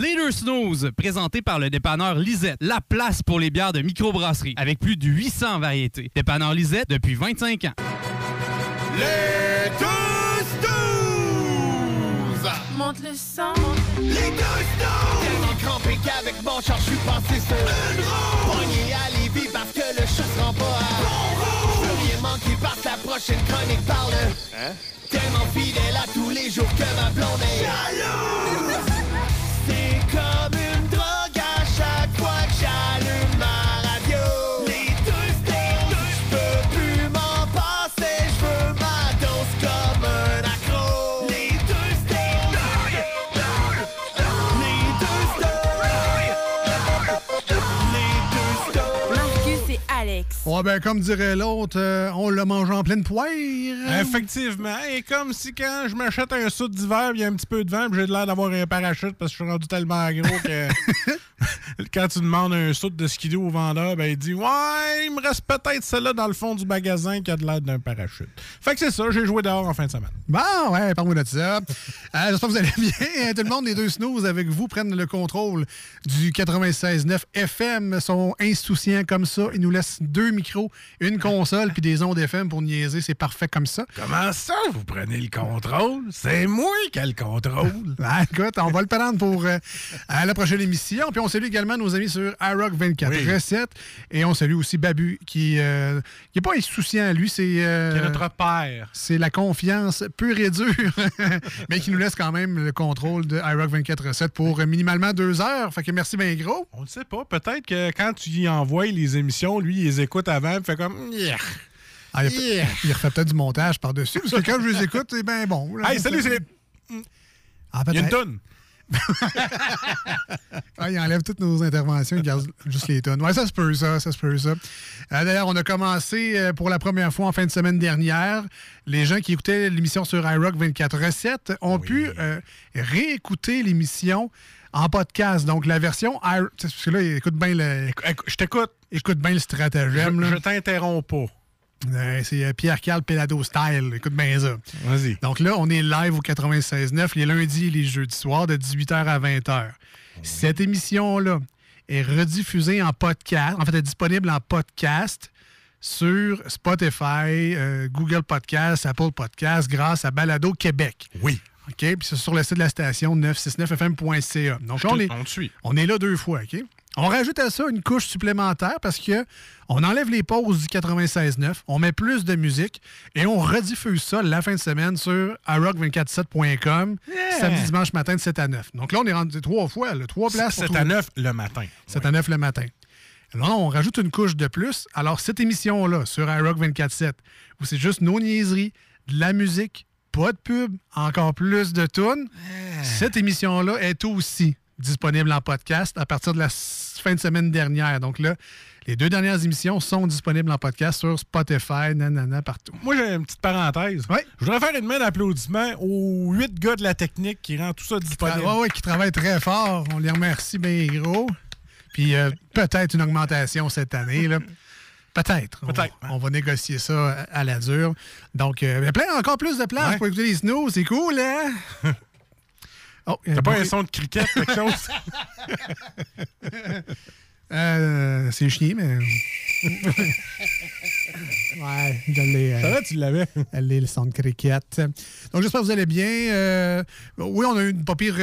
Les deux snooze, présenté par le dépanneur Lisette, la place pour les bières de microbrasserie, avec plus de 800 variétés. Dépanneur Lisette depuis 25 ans. Les deux snooze! Monte le sang. Les deux snooze! Tellement crampé qu'avec mon char, je suis passé sur Une roue! Pogné à Lévis parce que le chat se rend pas à Bon roue! Rien manquer parce que la prochaine chronique parle Hein? Tellement fidèle à tous les jours que ma blonde est Jaloux! C'est comme Ouais, ben, comme dirait l'autre, euh, on l'a mangé en pleine poire. Effectivement. Et comme si quand je m'achète un saut d'hiver, il y a un petit peu de vent, puis j'ai l'air d'avoir un parachute parce que je suis rendu tellement gros que quand tu demandes un saut de skido au vendeur, ben il dit Ouais, il me reste peut-être celle-là dans le fond du magasin qui a de l'air d'un parachute. Fait que c'est ça, j'ai joué dehors en fin de semaine. Bon, ouais, parle-moi de ça. Euh, J'espère que vous allez bien. Tout le monde, les deux snooze avec vous, prennent le contrôle du 96.9 FM. Ils sont insouciants comme ça. Ils nous laissent deux micros, une console puis des ondes FM pour niaiser. C'est parfait comme ça. Comment ça, vous prenez le contrôle? C'est moi qui ai le contrôle. Ben, écoute, on va le prendre pour euh, à la prochaine émission. Puis on salue également nos amis sur iRock 24 Oui. Recettes. Et on salue aussi Babu, qui n'est pas insouciant. Lui, c'est... euh, notre père. C'est la confiance pure et dure, mais qui nous laisse quand même le contrôle de iRock 24 recettes pour euh, minimalement deux heures. Fait que merci bien gros. On ne sait pas. Peut-être que quand tu y envoies les émissions, lui, il les écoute avant, il fait comme. Yeah. Ah, il, Yeah. il refait peut-être du montage par-dessus, parce que quand je les écoute, c'est bien bon. là. Hey, salut, c'est. Ah, Il y a une peut-être. Ah, il enlève toutes nos interventions, il garde juste les tonnes. Ouais, ça se peut, ça, ça se peut, ça. Euh, D'ailleurs, on a commencé euh, pour la première fois en fin de semaine dernière. Les gens qui écoutaient l'émission sur iRock 24 recettes ont pu euh, réécouter l'émission en podcast. Donc, la version. Parce que là, écoute bien le, Je t'écoute. écoute bien le Je, stratagème. là. je t'interromps pas. Euh, c'est euh, Pierre-Carl Pelado style. Écoute bien ça. Vas-y. Donc là, on est live au 96.9 les lundis et les jeudis soirs de 18h à 20h. Cette émission-là est rediffusée en podcast. En fait, elle est disponible en podcast sur Spotify, euh, Google Podcast, Apple Podcast, grâce à Balado Québec. Oui. OK? Puis c'est sur le site de la station 969fm.ca. Donc là, on est, On te suit. on est là deux fois, OK? On rajoute à ça une couche supplémentaire parce que on enlève les pauses du 96.9, on met plus de musique et on rediffuse ça la fin de semaine sur iRock247.com samedi, dimanche matin de 7 à 9. Donc là, on est rendu trois fois, là, trois places. pour 7 trouver- à 9 le matin. 7 à 9 le matin. Là, on rajoute une couche de plus. Alors, cette émission-là, sur iRock 24-7, où c'est juste nos niaiseries, de la musique, pas de pub, encore plus de tunes, cette émission-là est aussi disponible en podcast à partir de la fin de semaine dernière. Donc là, les deux dernières émissions sont disponibles en podcast sur Spotify, nanana, partout. Moi, j'ai une petite parenthèse. Oui. Je voudrais faire une main d'applaudissement aux huit gars de la technique qui rendent tout ça disponible. Ouais, qui travaillent très fort. On les remercie bien gros. Puis euh, peut-être une augmentation cette année. là. Peut-être. Peut-être, On, va négocier ça à, à la dure. Donc, euh, il y a plein, encore plus de place Ouais. pour écouter les snows. C'est cool, hein? Oh, T'as pas un son de cricket, quelque chose? Euh, c'est chier, mais. ouais, je l'ai. euh, Ça va, tu l'avais? Elle est le centre cricket. Donc, j'espère que vous allez bien. Euh, oui, on a eu une pas pire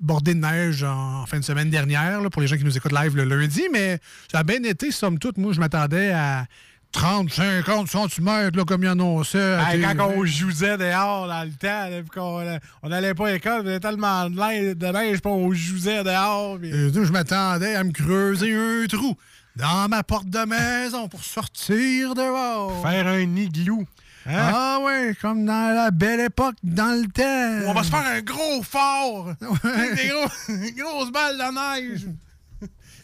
bordée de neige en fin de semaine dernière, là, pour les gens qui nous écoutent live le lundi, mais ça a bien été, somme toute. Moi, je m'attendais à 30, 50 cm, là, comme il annonçait. Hey, quand on jouait dehors dans le temps, là, puis qu'on on n'allait pas à l'école, il y avait tellement de neige, de neige puis on jouait dehors. puis- Euh, je m'attendais à me creuser un trou dans ma porte de maison pour sortir dehors. Faire un igloo. Hein? Ah ouais, comme dans la belle époque, dans le temps. On va se faire un gros fort! Avec des, gros- des grosses balles de neige!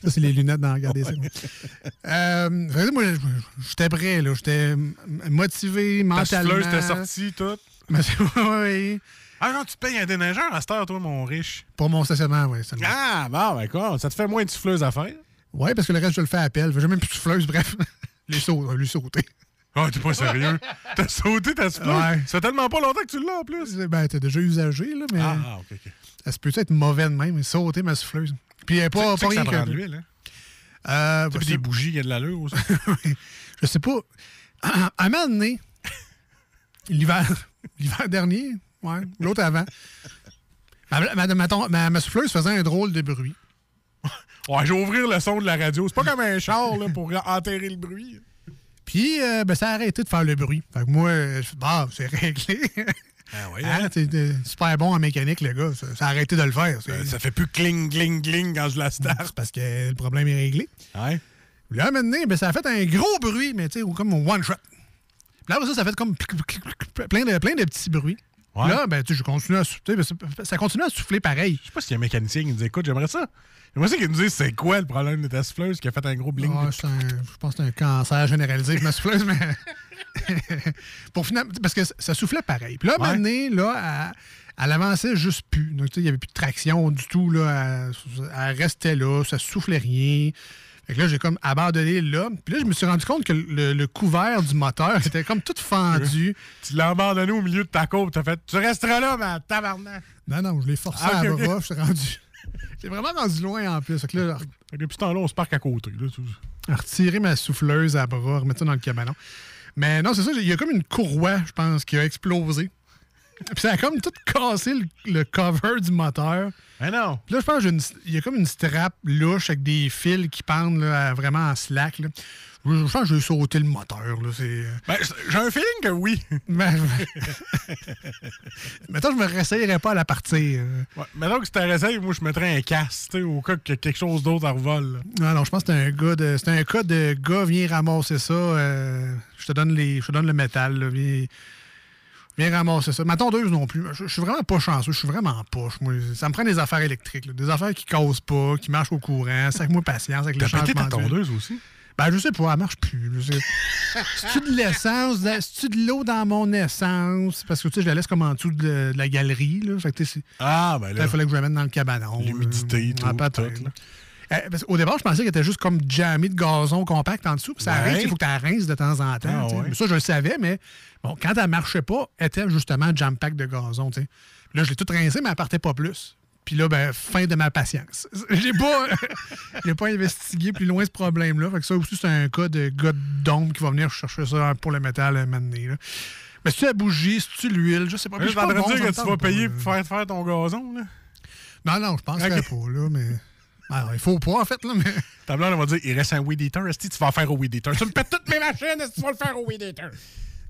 Ça, c'est les lunettes dans Regardez ça. Euh, moi, j'étais prêt, là. J'étais motivé Ta mentalement. souffleuse t'es sortie, tout. Oui. Ah non, tu te payes un déneigeur à cette heure, toi, mon riche? Pour mon stationnement, oui. Ah, bon, ben quoi, ça te fait moins de souffleuse à faire? Oui, parce que le reste, je le fais à appel. J'ai même plus de souffleuse, bref. Les sauts, lui sauter. Oh, t'es pas sérieux? T'as sauté ta souffleuse? Ouais. Ça fait tellement pas longtemps que tu l'as en plus. Ben, t'es déjà usagé, là, mais Ah, ah, ok, ok. se peut être mauvais de même, mais sauter ma souffleuse? Puis pas, Tu sais pas rien que- de l'huile, hein? Euh, bah, des bougies qui a de l'allure aussi. je sais pas. À un moment donné, l'hiver, l'hiver dernier, ouais, l'autre avant, ma, ma- ma- ma- souffleuse faisait un drôle de bruit. Ouais, je vais ouvrir le son de la radio. C'est pas comme un char là, pour enterrer le bruit. Puis, euh, ben, ça a arrêté de faire le bruit. Fait que moi, je bah, c'est réglé. Ah oui, Hein, t'es super bon en mécanique, le gars. Ça, ça a arrêté de le faire. C'est, Ça fait plus cling, cling, cling quand je la starte. c'est parce que le problème est réglé. Ouais. Là, maintenant, ben, ça a fait un gros bruit, mais tu sais, comme un one shot. Puis là, ça, ça a fait comme plein de, plein de petits bruits. Ouais. Là, ben, tu sais, je continue à souffler. Ça continue à souffler pareil. Je sais pas s'il y a un mécanicien qui nous dit écoute, j'aimerais ça. J'aimerais ça qu'il nous dise c'est quoi le problème de ta souffleuse qui a fait un gros bling. Ah, un- je pense que c'est un cancer généralisé avec ma souffleuse, mais. pour final- Parce que ça soufflait pareil. Puis là, Ouais. maintenant, là, elle, elle avançait juste plus. Donc, il n'y avait plus de traction du tout. Là. Elle, elle restait là, ça soufflait rien. Fait que là, j'ai comme abandonné là. Puis là, je me suis rendu compte que le, le couvert du moteur était comme tout fendu. Tu l'as abandonné au milieu de ta côte. T'as fait tu resteras là, ma tabarnak. Non, non, je l'ai forcé Ah, à ok, bras. ok. Je suis rendu. J'ai vraiment rendu loin en plus. Fait que là, Depuis ce temps-là, on se parque à côté. Là, à retirer ma souffleuse à bras, remettre ça dans le cabanon. Mais non, c'est ça, il y a comme une courroie, je pense, qui a explosé. Puis ça a comme tout cassé le, le cover du moteur. Mais non. Puis là, je pense qu'il y a comme une strap louche avec des fils qui pendent là, vraiment en slack. Là. Je, je pense que j'ai sauté le moteur. Là, c'est... Ben, j'ai un feeling que oui. Ben, Mettons, je me réessayerais pas à la partir. Ouais. Maintenant que si t'arrêtais, moi, je mettrais un casque, tu au cas que quelque chose d'autre en revole. Non, non, je pense que c'est un gars de. C'est un cas de gars, viens ramasser ça. euh, je te donne les. Je te donne le métal, là, viens, viens ramasser ça. Ma tondeuse non plus. Je, je suis vraiment pas chanceux, je suis vraiment en poche. Moi. Ça me prend des affaires électriques, là, des affaires qui causent pas, qui marchent au courant. C'est avec moi patience avec les T'as changements d'huile. tondeuse aussi? Ben, je sais pas, elle marche plus. C'est-tu de l'essence? C'est-tu de l'eau dans mon essence? Parce que, tu sais, je la laisse comme en dessous de, de la galerie, là. Fait que, Ah, ben Là, il fallait que je la mette dans le cabanon. L'humidité, tout, Ah, peut-être. Tout. Euh, parce qu'au départ, je pensais qu'elle était juste comme jammy de gazon compact en dessous. Puis ça Ouais. arrive, il faut que tu la rinces de temps en temps. Ah, ouais. Mais Ça, je le savais, mais bon, quand elle marchait pas, elle était justement jam pack de gazon. tu sais. Là, je l'ai toute rincée, mais elle partait pas plus. Puis là, ben, fin de ma patience. J'ai pas, j'ai pas investigué plus loin ce problème-là. Fait que ça aussi, c'est un cas de gars d'ombre qui va venir chercher ça pour le métal un moment donné, là. Mais si tu la bougie, si tu l'huile, je sais pas. Je suis pas dire que tu vas payer pour faire, faire ton gazon, là. Non, non, je Ok. pas, là, mais. Alors, il faut pas, en fait, là, mais. Ta blonde, elle va dire il reste un weed eater. Est-ce que tu vas en faire au weed eater? Tu me pètes toutes mes machines, est-ce que tu vas le faire au weed eater?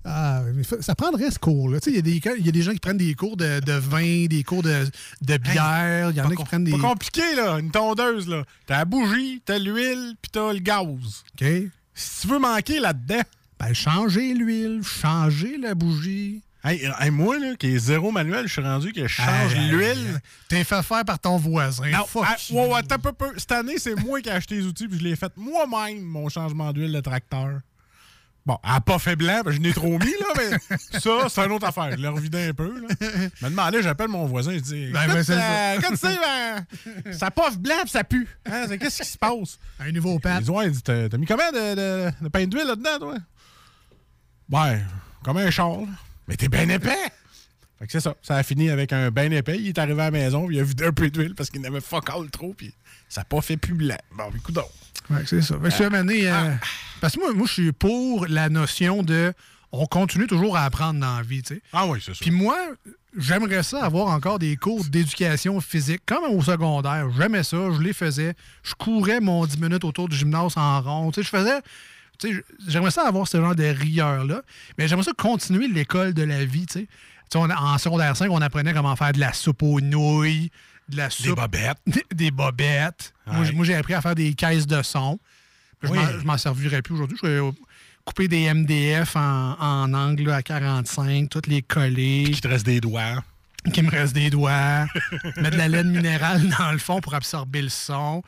Ah, mais ça prendrait ce cours-là. Tu sais, Il y, a des- il y a des gens qui prennent des cours de, de vin, des cours de, de bière. Il y en a qui prennent des. Pas compliqué, là. Une tondeuse, là. T'as la bougie, t'as l'huile, puis t'as le gaz. OK. Si tu veux manquer là-dedans, Ben, changer l'huile, changer la bougie. Hey, hey, moi, là, qui est zéro manuel, je suis rendu que je change l'huile. T'es fait faire par ton voisin. Non, Fuck ah, ouais, peu, peu. Cette année, c'est moi qui ai acheté les outils, puis je l'ai fait moi-même, mon changement d'huile de tracteur. Bon, elle n'a pas fait blanc, je n'ai trop mis, là, mais ça, c'est une autre affaire. Je l'ai revidé un peu, là. Je me demandais, j'appelle mon voisin, je dis, Ben, ben, euh, écoute, tu sais, ben, ça poffe blanc, puis ça pue. Hein, Qu'est-ce qui se passe? Un nouveau pat. Il dit, ouais, il dit, t'as mis combien de, de, de pain d'huile là-dedans, toi? Ouais, comme un char, là. Mais t'es bien épais! Fait que c'est ça. Ça a fini avec un bain épais. Il est arrivé à la maison, il a vidé un peu d'huile parce qu'il n'avait fuck all trop, puis ça n'a pas fait plus blanc. Bon, écoute donc. Ouais, c'est ça. Fait que, année, Ah. euh, parce que moi, moi, je suis pour la notion de. On continue toujours à apprendre dans la vie, tu sais. Ah oui, c'est ça. Puis moi, j'aimerais ça avoir encore des cours d'éducation physique, comme au secondaire. J'aimais ça, je les faisais. Je courais mon 10 minutes autour du gymnase en rond. Tu sais, je faisais. J'aimerais ça avoir ce genre de rigueur-là. Mais j'aimerais ça continuer l'école de la vie, on en secondaire 5, on apprenait comment faire de la soupe aux nouilles, de la Des soupe. bobettes. Des, des bobettes. Moi, Ouais. j- Moi, j'ai appris à faire des caisses de son. Je Oui. m'en- servirais plus aujourd'hui. Je vais couper des MDF en, en angle à 45, toutes les coller Qui te reste des doigts. Qu'il me reste des doigts, mettre de la laine minérale dans le fond pour absorber le son.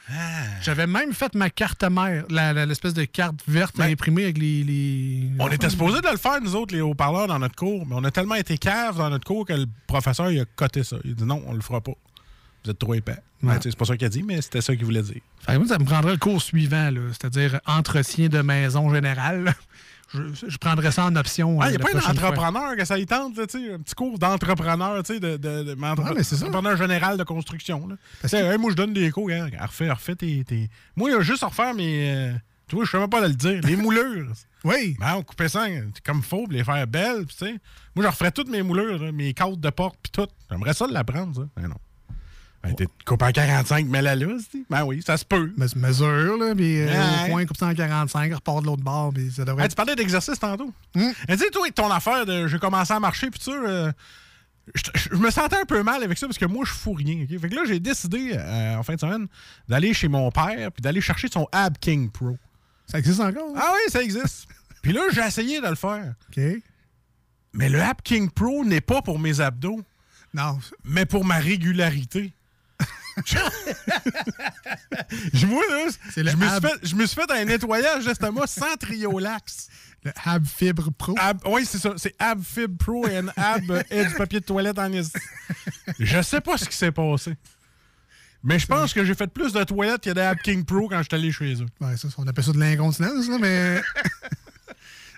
J'avais même fait ma carte mère, l'espèce de carte verte Ben, imprimée avec les. les- On était supposé de le faire, nous autres, les haut-parleurs, dans notre cours, mais on a tellement été cave dans notre cours que le professeur, il a coté ça. Il a dit non, on le fera pas. Vous êtes trop épais. Ouais. Ben, c'est pas ça qu'il a dit, mais c'était ça qu'il voulait dire. Fait que moi, ça me prendrait le cours suivant, c'est-à-dire entretien de maison générale, je, je prendrais ça en option. Il euh, n'y a pas un fois. entrepreneur que ça y tente, là, tu sais, un petit cours d'entrepreneur, tu sais, de, de, de- Ouais, mais entrepreneur général de construction. Là. Parce hey, moi, je donne des cours, hein, refais, refais tes, tes- Moi, il y a juste à refaire mes. euh, Tu vois, je sais même pas de le dire. Les moulures. Oui. Ben, on coupait ça comme faux, puis les faire belles, puis tu sais. Moi, je referais toutes mes moulures, là, mes cadres de porte, puis tout. J'aimerais ça de l'apprendre, ça. Ben non. Ben, t'es coupé en 45, mais là, c'est- ben oui, ça se peut. Mais c'est mesure, là, puis euh, Ouais. au point, coupe ça en 45, repart de l'autre bord, puis ça devrait Hey, être... tu parlais d'exercice tantôt. Hum. Tu sais, toi, ton affaire de j'ai commencé à marcher, puis ça, euh, je, me sentais un peu mal avec ça parce que moi, je fous rien. Fait que là, j'ai décidé, euh, en fin de semaine, d'aller chez mon père puis d'aller chercher son Ab King Pro. Ça existe encore? hein? Ah oui, ça existe. puis là, j'ai essayé de le faire. OK. Mais le Ab King Pro n'est pas pour mes abdos, Non. mais pour ma régularité. Moi, là, je, me suis Ab- fait, je me suis fait un nettoyage d'estomac sans triolax. Le Hab Fibre Pro. Ab- oui, c'est ça. C'est Ab Fib Pro et un Ab et du papier de toilette en esti. Je sais pas ce qui s'est passé. Mais je pense que j'ai fait plus de toilettes qu'il y a des Ab King Pro quand je suis allé chez eux. Ouais, ça, on appelle ça de l'incontinence, là, mais...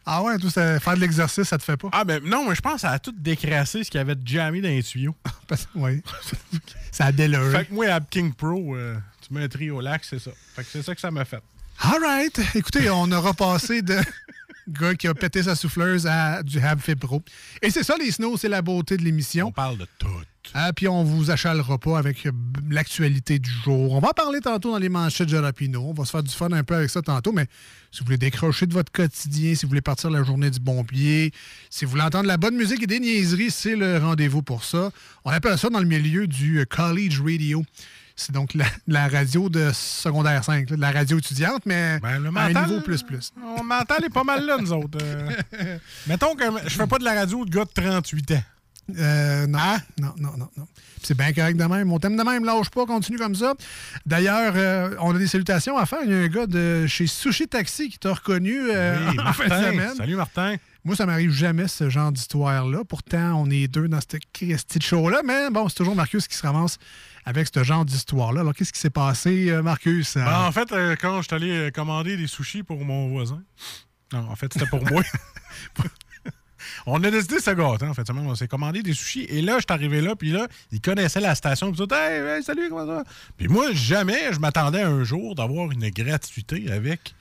ah ouais, tout ça, faire de l'exercice, ça te fait pas? Ah, ben non, mais je pense que ça a tout décrassé ce qu'il y avait de jammy dans les tuyaux. Oui. ça a déluré. Fait que moi, Ab King Pro, euh, tu mets un triolax, c'est ça. Fait que c'est ça que ça m'a fait. All right. Écoutez, on aura passé de gars qui a pété sa souffleuse à du Hab Fibre Pro. Et c'est ça, les snows, c'est la beauté de l'émission. On parle de tout. Ah, puis on vous achalera pas avec euh, l'actualité du jour. On va en parler tantôt dans les manchettes de Jalapino. On va se faire du fun un peu avec ça tantôt, mais si vous voulez décrocher de votre quotidien, si vous voulez partir la journée du bon pied, si vous voulez entendre la bonne musique et des niaiseries, c'est le rendez-vous pour ça. On appelle ça dans le milieu du euh, college radio. C'est donc la, la radio de secondaire 5, là, de la radio étudiante, mais Ben, le à un niveau plus plus. On mental est pas mal là, nous autres. euh. Mettons que je fais pas de la radio de gars de 38 ans. Euh, non, non, non, non, non. Puis C'est bien correct de même. On t'aime de même, lâche pas, continue comme ça. D'ailleurs, euh, on a des salutations à faire. Il y a un gars de chez Sushi Taxi qui t'a reconnu euh, Oui, en fin de Martin. semaine. Salut, Martin. Moi, ça m'arrive jamais ce genre d'histoire-là. Pourtant, on est deux dans cette Christie de show-là. Mais bon, c'est toujours Marcus qui se ramasse avec ce genre d'histoire-là. Alors, qu'est-ce qui s'est passé, euh, Marcus? Ben, en fait, quand je suis allé commander des sushis pour mon voisin, non, en fait, c'était pour moi. On a décidé de se gâter, en fait. On s'est commandé des sushis. Et là, je suis arrivé là, puis là, il connaissait la station. Puis tout, hey, hey, salut, comment ça va? Puis moi, jamais je m'attendais un jour d'avoir une gratuité avec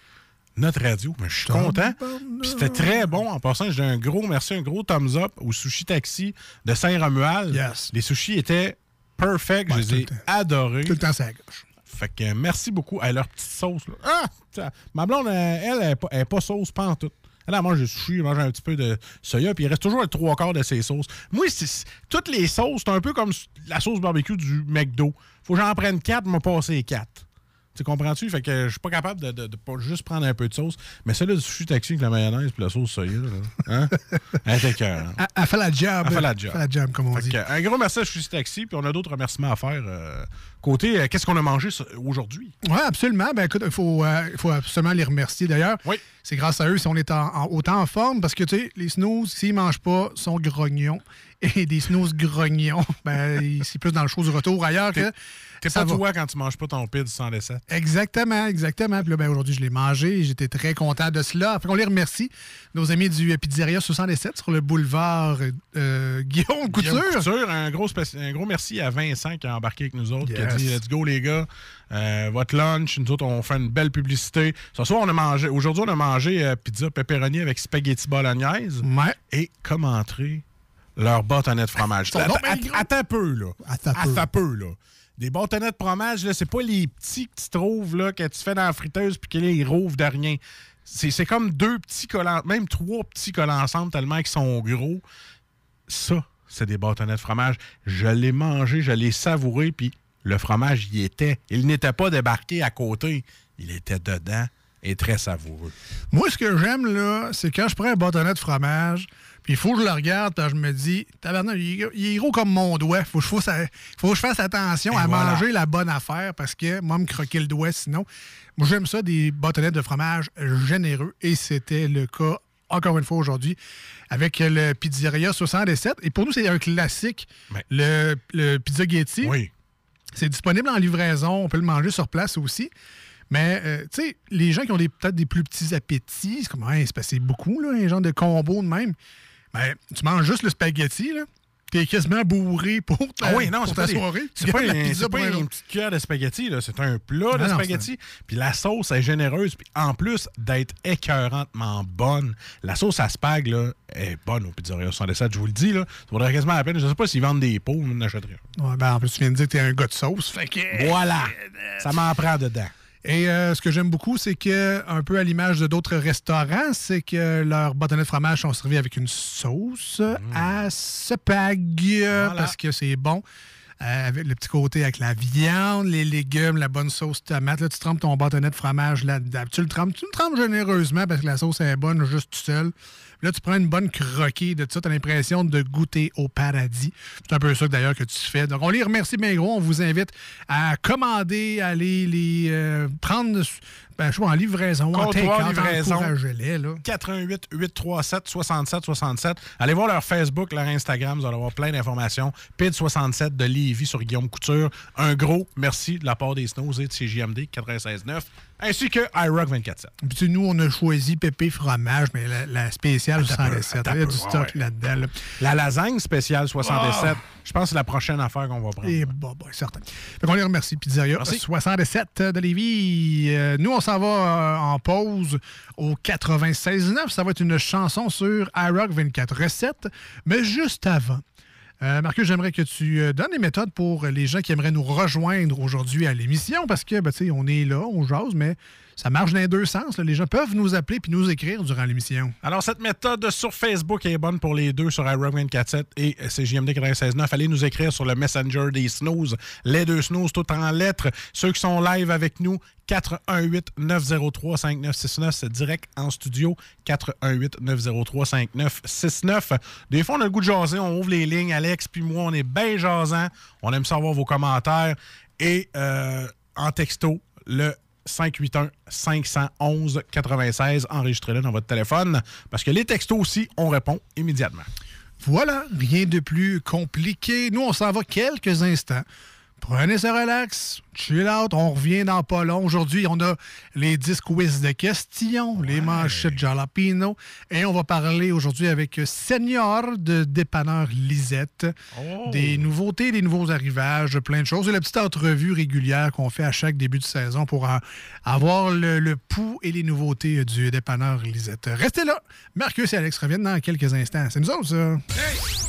notre radio. Mais je suis content. Puis c'était très bon. En passant, j'ai un gros merci, un gros thumbs up au Sushi Taxi de Saint-Romuald. Yes. Les sushis étaient perfect. Ouais, je les le ai adorés. Tout le temps, ça gauche. Fait que merci beaucoup à leur petite sauce. Là. Ah! Ma blonde, elle, elle, elle est pas, pas sauce pas elle mange du sushi, mange un petit peu de soya, puis il reste toujours le trois quarts de ses sauces. Moi, c'est- toutes les sauces, c'est un peu comme la sauce barbecue du McDo. Faut que j'en prenne quatre, me passer quatre. Tu comprends-tu? Fait que je suis pas capable de, de- de pas juste prendre un peu de sauce. Mais celle-là du sushi taxi avec la mayonnaise puis la sauce soya, là, hein? elle était cœur. Elle, elle fait la job. Elle fait la job. Fait la job, comme on Fait dit. que, un gros merci à Sushi Taxi, puis on a d'autres remerciements à faire. euh, côté, euh, qu'est-ce qu'on a mangé aujourd'hui? Oui, absolument. Ben, écoute, il faut, euh, faut absolument les remercier. D'ailleurs, Oui. c'est grâce à eux si on est en- en- autant en forme parce que, tu sais, les snooze, s'ils mangent pas, sont grognons. Et des snooze grognons, ben, c'est plus dans le show du retour ailleurs que. T'es pas va. toi quand tu manges pas ton pide sans décès. Exactement, exactement. Puis là, ben, aujourd'hui, je l'ai mangé et j'étais très content de cela. Fait qu'on les remercie, nos amis du euh, Pizzeria 67 sur le boulevard euh, Guillaume Couture. Guillaume Couture, un gros, un gros merci à Vincent qui a embarqué avec nous autres, qui a dit Let's go les gars, Euh, votre lunch, nous autres on fait une belle publicité. Ce soir on a mangé, aujourd'hui on a mangé euh, pizza pepperoni avec spaghetti bolognaise Ouais. et comme entrée leur bâtonnet de fromage. Attends, peu là. Attends peu. Attends peu là. Des bâtonnets de fromage, là, c'est pas les petits que tu trouves là, que tu fais dans la friteuse puis qu'ils rouvrent de rien. C'est c'est comme deux petits collants, même trois petits collants ensemble tellement qu'ils sont gros. Ça, c'est des bâtonnets de fromage. Je l'ai mangé, je l'ai savouré, puis le fromage y était. Il n'était pas débarqué à côté. Il était dedans et très savoureux. Moi, ce que j'aime, là, c'est quand je prends un bâtonnet de fromage, puis il faut que je le regarde, je me dis, tabarnak, il, est- il est gros comme mon doigt. Faut, que je faut que je fasse attention Et à voilà. manger la bonne affaire parce que moi, me croquer le doigt sinon. Moi, j'aime ça, des bâtonnets de fromage généreux, et c'était le cas, encore une fois, aujourd'hui, avec le Pizzeria 67. Et pour nous, c'est un classique, le, le Pizza Getty. Oui. C'est disponible en livraison. On peut le manger sur place aussi. Mais, euh, tu sais, les gens qui ont peut-être des plus petits appétits, c'est comme, Hey, c'est passé beaucoup, là, un genre de combo de même. Ben, tu manges juste le spaghetti, là. T'es quasiment bourré pour ta, Ah oui, non, pour c'est ta pas, des- soirée. c'est pas, pizza c'est pas un une petite cuillère de spaghetti, là. c'est un plat de Non, non, spaghetti. Puis la sauce est généreuse, puis en plus d'être écœurantement bonne, la sauce à spag là, est bonne au Pizzeria 77, je vous le dis. Là. Ça vaudrait quasiment la peine. Je sais pas s'ils vendent des pots, on en achèterait un. Ouais, ben, en plus, tu viens de dire que t'es un gars de sauce. Fait que... Voilà! Ça m'en prend dedans. Et euh, ce que j'aime beaucoup, c'est que, un peu à l'image de d'autres restaurants, c'est que leurs bâtonnets de fromage sont servis avec une sauce à spag, euh, Voilà. parce que c'est bon. Euh, avec le petit côté avec la viande, les légumes, la bonne sauce tomate. Là, tu trempes ton bâtonnet de fromage là-dedans. Tu le trempes, tu le trempes généreusement parce que la sauce est bonne juste tout seul. Puis Là, tu prends une bonne croquée de ça, tu as l'impression de goûter au paradis. C'est un peu ça d'ailleurs que tu fais. Donc, on les remercie bien gros. On vous invite à commander, à aller les euh, prendre ben, je pas, en livraison, en Comptoir take-out, livraison. là. 88 837 67 67. Allez voir leur Facebook, leur Instagram, vous allez avoir plein d'informations. PID 67 de Lévis sur Guillaume Couture. Un gros merci de la part des Snows et de CJMD 96.9 ainsi que iRock 24.7. Puis, nous, on a choisi pépé fromage, mais la, la spéciale 67. Il y a du stock ouais. là-dedans. là. La lasagne spéciale 67, je pense que c'est la prochaine affaire qu'on va prendre. Et bon, bon, certain. Fait qu'on les remercie. Pizzeria Merci. 67 de Lévis. Euh, nous, on s'en va euh, en pause au 96.9. Ça va être une chanson sur iRock 24 recettes. Mais juste avant, euh, Marcus, j'aimerais que tu euh, donnes les méthodes pour les gens qui aimeraient nous rejoindre aujourd'hui à l'émission parce que, ben, tu sais, on est là, on jase, mais ça marche dans les deux sens. Les gens peuvent nous appeler puis nous écrire durant l'émission. Alors, cette méthode sur Facebook est bonne pour les deux, sur iRock 24.7 et CJMD 96.9. Allez nous écrire sur le Messenger des Snooze. Les deux Snooze, tout en lettres. Ceux qui sont live avec nous, 418-903-5969. C'est direct en studio. 418-903-5969. Des fois, on a le goût de jaser. On ouvre les lignes. Alex puis moi, on est bien jasant. On aime savoir vos commentaires. Et euh, en texto, le 581-511-96. Enregistrez-le dans votre téléphone. Parce que les textos aussi, on répond immédiatement. Voilà, rien de plus compliqué. Nous, on s'en va quelques instants. Prenez ça relax, chill out, on revient dans pas long. Aujourd'hui, on a les 10 quiz de questions, les manchettes jalapino, et on va parler aujourd'hui avec Senior de Dépanneur Lisette. Des nouveautés, des nouveaux arrivages, plein de choses. Et la petite entrevue régulière qu'on fait à chaque début de saison pour avoir le, le pouls et les nouveautés du Dépanneur Lisette. Restez là. Marcus et Alex reviennent dans quelques instants. C'est nous autres, ça.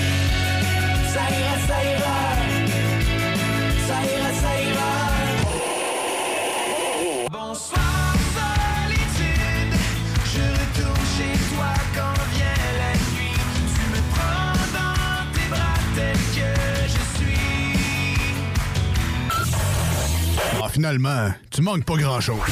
ça ira, ça ira. Ça ira, ça ira. Bonsoir solitude, je retourne chez toi quand vient la nuit. Tu me prends dans tes bras tel que je suis. Ah, finalement, tu manques pas grand-chose.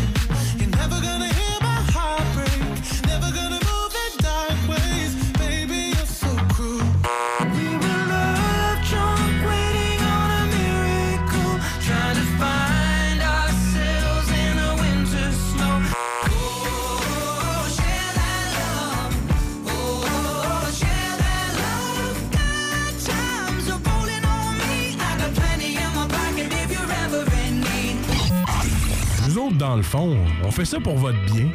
autres, dans le fond, on fait ça pour votre bien.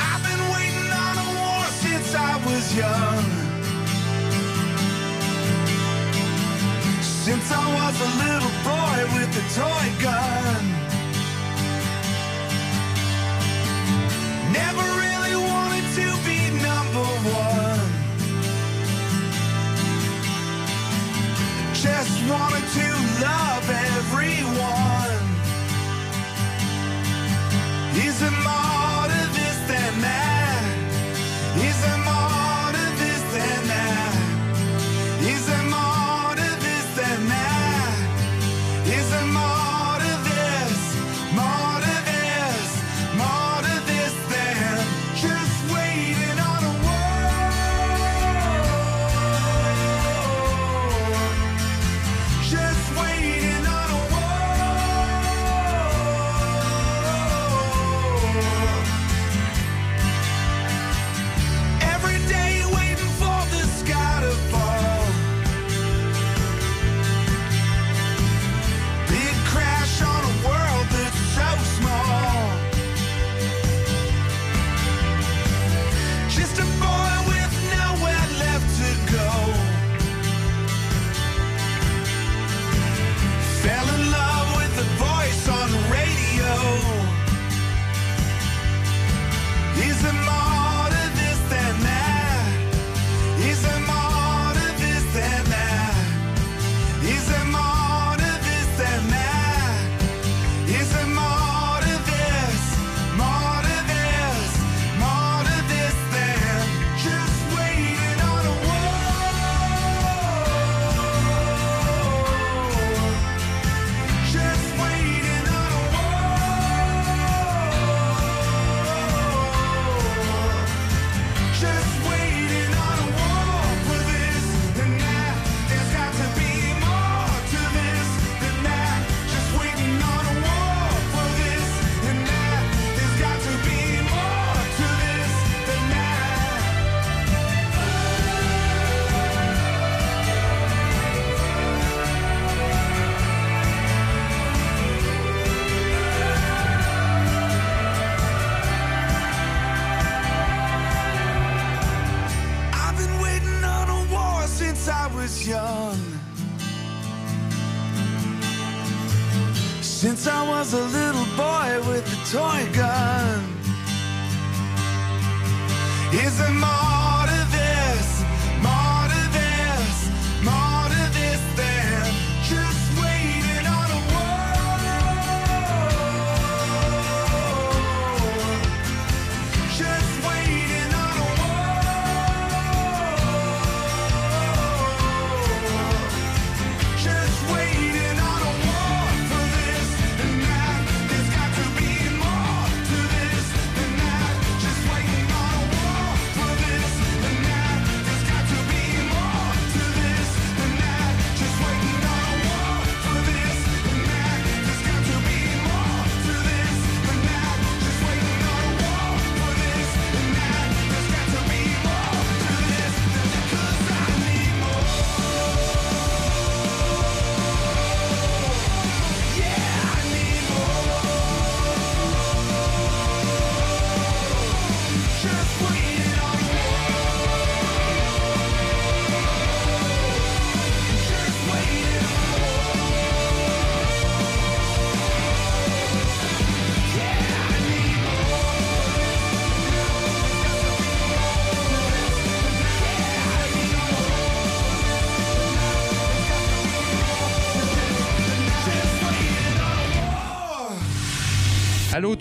I've been waiting on a war since I was young. Since I was a little boy with a toy gun. just wanted to love everyone. He's a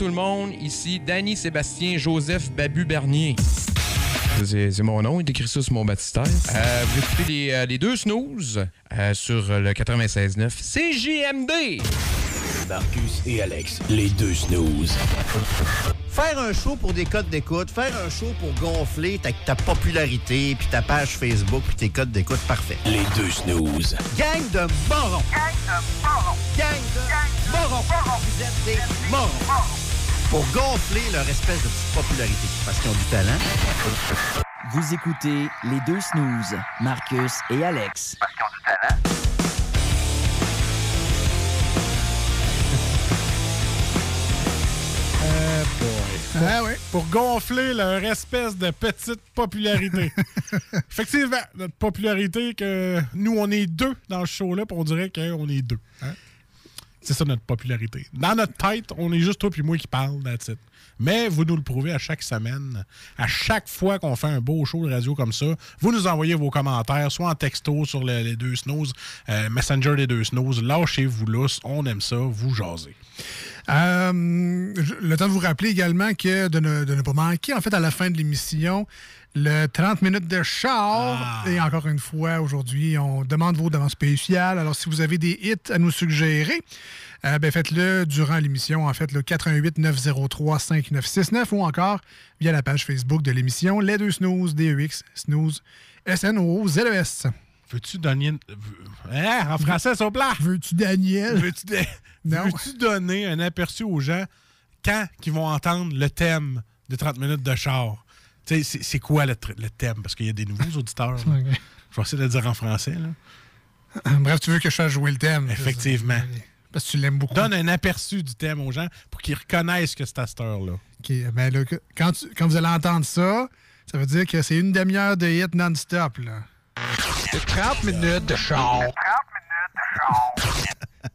tout le monde, ici Danny Sébastien Joseph Babu Bernier. C'est mon nom, il est écrit ça sur mon baptistère. Euh, vous écoutez les, euh, les deux snooze euh, sur le 96.9 CJMD. Marcus et Alex, les deux snooze. Faire un show pour des codes d'écoute, faire un show pour gonfler ta, ta popularité, puis ta page Facebook, puis tes codes d'écoute, parfait. Les deux snooze. Gang de morons! Gang de morons! Gang de morons! Vous êtes des morons! Pour gonfler leur espèce de petite popularité, parce qu'ils ont du talent. Vous écoutez les deux snooze, Marcus et Alex. Eh boy. Pour, Ah ouais. pour gonfler leur espèce de petite popularité. Effectivement, notre popularité que nous, on est deux dans ce show-là, puis on dirait qu'on est deux. hein. C'est ça notre popularité. Dans notre tête, on est juste toi puis moi qui parle, that's it. Mais vous nous le prouvez à chaque semaine. À chaque fois qu'on fait un beau show de radio comme ça, vous nous envoyez vos commentaires, soit en texto sur le- les deux snooze, euh, Messenger des deux snooze. Lâchez-vous lousse, on aime ça, vous jasez. Euh, le temps de vous rappeler également que de ne pas manquer, en fait, à la fin de l'émission, le 30 minutes de char. Et encore une fois, aujourd'hui, on demande vos demandes spéciales. Alors, si vous avez des hits à nous suggérer, euh, ben, faites-le durant l'émission, en fait, le 88 903 5969 ou encore via la page Facebook de l'émission Les Deux Snooze, DEX, Snooze, S-N-O-Z-E-S. Veux-tu donner. Hein? En français, au plat. Veux-tu Daniel? Veux-tu de- veux-tu donner un aperçu aux gens quand ils vont entendre le thème de 30 minutes de char? Tu sais, c'est- quoi le, thème? Parce qu'il y a des nouveaux auditeurs. Je vais essayer de le dire en français. là. Bref, tu veux que je fasse jouer le thème? Effectivement. Parce que tu l'aimes beaucoup. Donne un aperçu du thème aux gens pour qu'ils reconnaissent que c'est à cette heure-là. OK. Ben là, quand, tu- quand vous allez entendre ça, ça veut dire que c'est une demi-heure de hit non-stop. là. 30 minutes de char.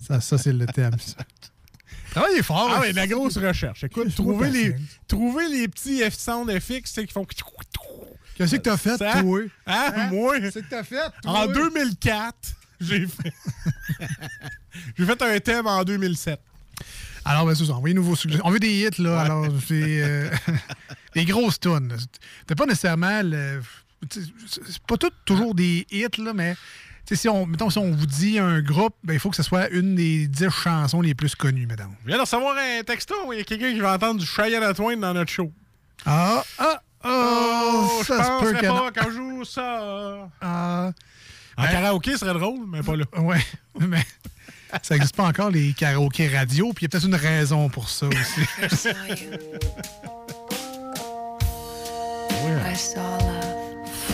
Ça, ça c'est le thème. Ça. Travaillez fort. Ah oui, la grosse recherche. Écoute, pas les, trouvez les petits F sound FX tu sais, qui font. Qu'est-ce que t'as fait, Ça- toi? Hein, Hein? moi? Qu'est-ce que t'as fait, toi? En 2004, j'ai fait. j'ai fait un thème en 2007. Alors, ben, c'est ça. Envoyez-nous vos suggestions. On veut des hits, là. Alors, c'est euh, des grosses tunes. là. C'est pas nécessairement. le- C'est pas tout toujours des hits, là, mais. Tu sais, Si on, mettons, si on vous dit un groupe, ben, il faut que ce soit une des dix chansons les plus connues, mesdames. Je viens de recevoir un texto. Il y a quelqu'un qui va entendre du Cheyenne Twain dans notre show. Ah, ah, Oh, je ça se peut penserais que pas je joue ça. Ah, En karaoké, ce serait drôle, mais pas là. ouais, mais ça n'existe pas encore, les karaokés radio, puis il y a peut-être une raison pour ça aussi.